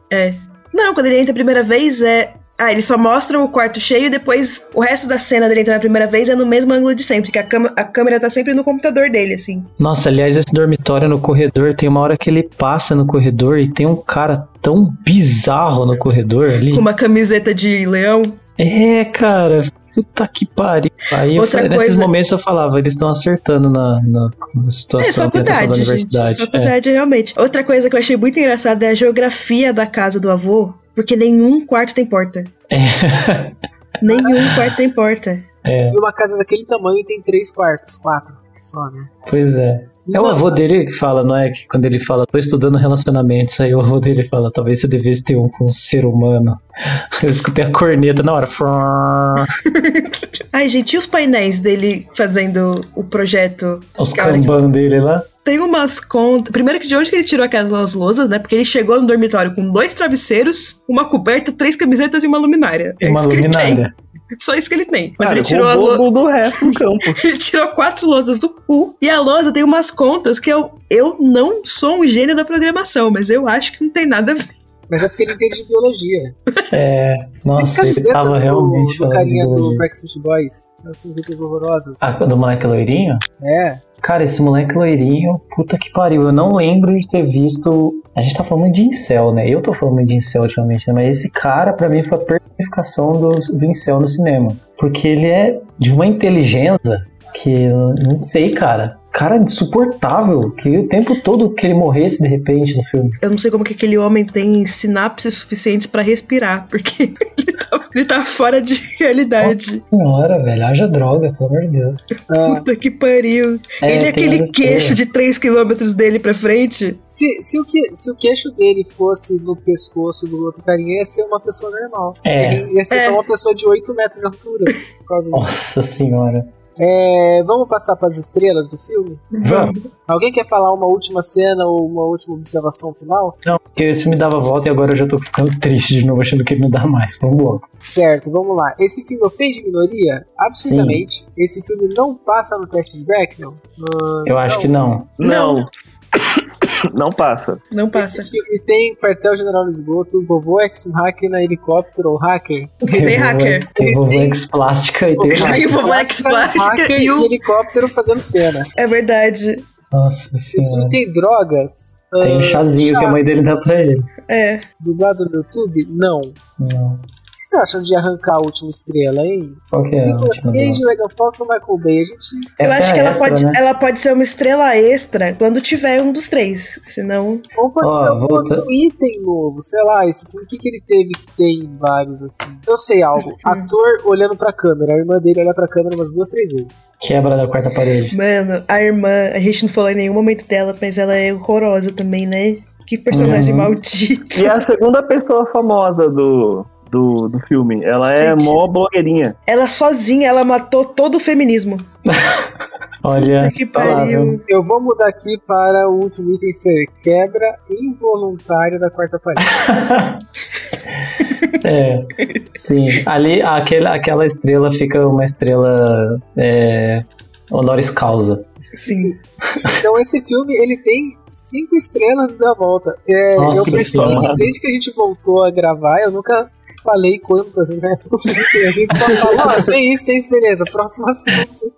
Não, quando ele entra a primeira vez é. Ah, ele só mostra o quarto cheio e depois o resto da cena dele entrar a primeira vez é no mesmo ângulo de sempre, que a, cama- a câmera tá sempre no computador dele, assim. Nossa, aliás, esse dormitório no corredor, tem uma hora que ele passa no corredor e tem um cara tão bizarro no corredor ali. Com uma camiseta de leão. É, cara. Puta que pariu. Aí eu Outra falei, nesses coisa- momentos eu falava, eles estão acertando na, na, na É, situação da faculdade, gente. universidade. É. Faculdade, realmente. Outra coisa que eu achei muito engraçada é a geografia da casa do avô, porque nenhum quarto tem porta. É. Nenhum quarto tem porta. É, E uma casa daquele tamanho tem três quartos, quatro só, né? pois é. É o avô dele que fala, não é? Que quando ele fala, tô estudando relacionamentos, aí o avô dele fala, talvez você devesse ter um com um ser humano. Eu escutei a corneta na hora. Ai, gente, e os painéis dele fazendo o projeto? Os kanban dele lá. Tem umas contas. Primeiro que de onde que ele tirou aquelas lousas, né? Porque ele chegou no dormitório com dois travesseiros, uma coberta, três camisetas e uma luminária. É uma luminária. Só isso que ele tem. Mas Cara, ele tirou a roubou lo... do resto do campo. Ele tirou quatro lousas do cu. E a lousa tem umas contas que eu, eu não sou um gênio da programação, mas eu acho que não tem nada a ver. Mas é porque ele entende de biologia. É, As nossa, ele camisetas tava do, realmente do de carinha do. Backstreet Boys. As camisetas horrorosas. Ah, do moleque loirinho? É. Cara, esse moleque loirinho, puta que pariu. Eu não lembro de ter visto. A gente tá falando de incel, né? Eu tô falando de incel ultimamente, né? Mas esse cara, pra mim, foi a personificação do, do incel no cinema. Porque ele é de uma inteligência que eu não sei, cara. Cara insuportável. Que o tempo todo que ele morresse de repente no filme. Eu não sei como que aquele homem tem sinapses suficientes pra respirar, porque ele tá, ele tá fora de realidade. Senhora, velho, haja droga, pelo amor de Deus. Ah, Puta que pariu. É, ele é aquele queixo de 3 km dele pra frente. se, se, o que, se o queixo dele fosse no pescoço do outro carinha, ia ser uma pessoa normal. É. Ele ia ser É. só uma pessoa de 8 metros de altura. Por causa disso. Nossa senhora. É, vamos passar para as estrelas do filme? Vamos. Alguém quer falar uma última cena ou uma última observação final? Não, porque esse filme dava volta e agora eu já tô ficando triste de novo, achando que ele não dá mais. Vamos logo. Certo, vamos lá. Esse filme ofende minoria? Absolutamente. Esse filme não passa no teste de Bechdel? Hum, Eu acho que não. Não. Não passa. Não passa. Esse filme tem quartel-general no esgoto, vovô ex-máquina, helicóptero ou hacker. Tem hacker. Tem vovô ex-plástica e tem Tem hacker. o vovô ex-plástica hacker e o- helicóptero fazendo cena. É verdade. Nossa Esse filme senhora. tem drogas? Tem Ah, um chazinho chá que a mãe dele dá pra ele. É. Dublado no YouTube? Não. Não. O que vocês acham de arrancar a última estrela, hein? Qual que é a Nicolas Cage? Megan Fox ou Michael Bay? A gente Eu acho é que ela extra, pode, né? ela pode ser uma estrela extra quando tiver um dos três. Senão. Ou pode Ó, ser outro item novo, sei lá, esse filme, o que, que ele teve que tem vários, assim. Eu sei algo, ator olhando pra câmera, a irmã dele olha pra câmera umas duas, três vezes. Quebra da quarta parede. Mano, a irmã, a gente não falou em nenhum momento dela, mas ela é horrorosa também, né? Que personagem Uhum. maldito. E é a segunda pessoa famosa do, do, do filme. Ela é Gente. mó blogueirinha. Ela sozinha, ela matou todo o feminismo. Olha, que tá pariu. Eu vou mudar aqui para o último item ser quebra involuntária da quarta parede. É, sim. Ali, aquele, aquela estrela fica uma estrela é, honoris causa. Sim. Então esse filme, ele tem cinco estrelas da volta. É, Nossa eu percebi que desde que a gente voltou a gravar, eu nunca falei quantas, né? A gente só fala, ó, tem isso, tem isso, beleza, próximo assunto.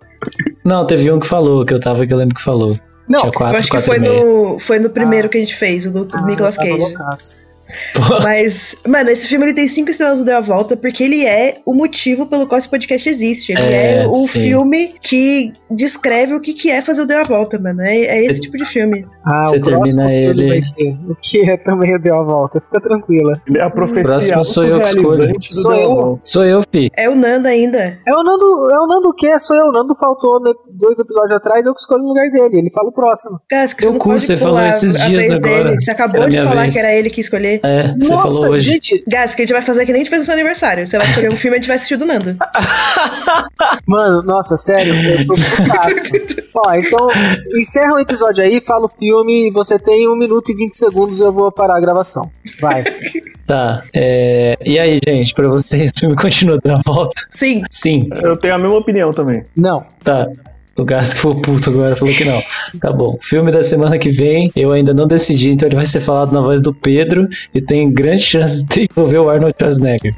Não, teve um que falou, que eu tava que eu lembro que falou. Não, quatro, Eu acho que foi no, foi no primeiro que a gente fez, o do Ah, Nicolas Cage. Mas, mano, esse filme ele tem cinco estrelas do Deu a Volta porque ele é o motivo pelo qual esse podcast existe. Ele é, É, o sim. filme que descreve o que, que é fazer o Deu a Volta, mano. É, é esse tipo de filme. Ah, Você o próximo termina filme ele- vai ser o que é também o Deu a Volta. Fica tranquila. É a profecia Próximo sou eu que escolho. Sou eu. Sou eu, fi. É o Nando ainda. É o Nando, é o Nando o quê? Sou eu. O Nando faltou né, dois episódios atrás, eu que escolho o lugar dele. Ele fala o próximo. Cara, que você não cu, pode você falou esses dias agora, dele. Você acabou era de falar vez. que era ele que ia escolher. É, você Nossa, falou hoje. gente, Gás, que a gente vai fazer que nem a gente fez no seu aniversário. Você vai escolher um filme e a gente vai assistir do Nando. Mano, nossa, sério, eu tô putaço. Ó, então, encerra o episódio aí, fala o filme, e você tem 1 minuto e 20 segundos, eu vou parar a gravação. Vai. Tá. é, E aí, gente, pra vocês, o filme continua dando a volta? Sim. Sim, Eu tenho a mesma opinião também. Não. tá. O Gas que foi puto agora falou que não. Tá bom. Filme da semana que vem, eu ainda não decidi, então ele vai ser falado na voz do Pedro e tem grande chance de envolver o Arnold Schwarzenegger.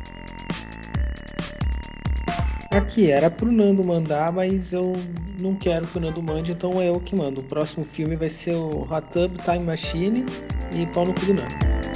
Aqui era pro Nando mandar, mas eu não quero que o Nando mande, então é eu que mando. O próximo filme vai ser o Hot Tub Time Machine e pau no Nando.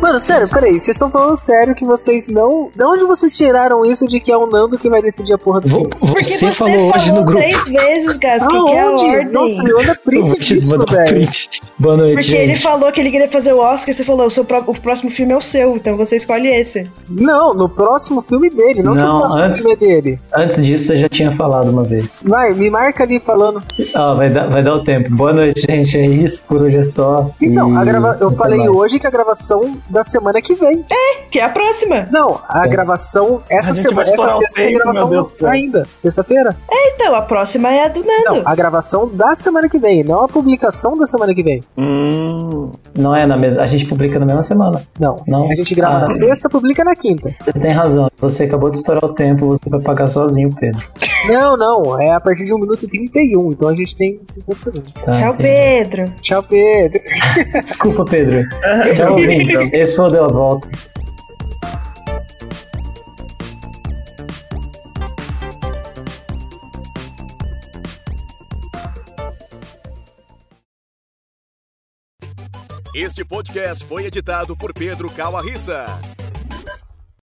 Mano, sério, peraí, vocês estão falando sério que vocês não. De onde vocês tiraram isso de que é o Nando que vai decidir a porra do filme? Porque Você, falou hoje no grupo. três vezes, Gás, que que é a ordem. Nossa, me manda print disso, velho. print. Boa noite, Porque gente. ele falou que ele queria fazer o Oscar e você falou, o, seu pró- o próximo filme é o seu, então você escolhe esse. Não, no próximo filme dele, não, que Não, o próximo antes- filme é dele. Antes disso, você já tinha falado uma vez. Vai, me marca ali falando. Ó, vai dar, vai dar o tempo. Boa noite, gente. É isso, por hoje é só. Então, E a grava... eu falei mais. hoje que a gravação da semana que vem. Que é a próxima. Não, a É. gravação, essa A semana, essa sexta tem peito, gravação Deus ainda, sexta-feira. Então, a próxima é a do Nando. Não, a gravação da semana que vem, não a publicação da semana que vem. Hum. Não é na mesma. A gente publica na mesma semana. Não, Não. a gente grava Ah. na sexta, publica na quinta. Você tem razão. Você acabou de estourar o tempo, você vai pagar sozinho, Pedro. Não, não, é a partir de 1 minuto e 31, então a gente tem 50 segundos. Tá, Tchau, entendi. Pedro. Tchau, Pedro. Desculpa, Pedro. Tchau, ouvintes. Esse foi o Deu a Volta. Este podcast foi editado por Pedro Calarissa.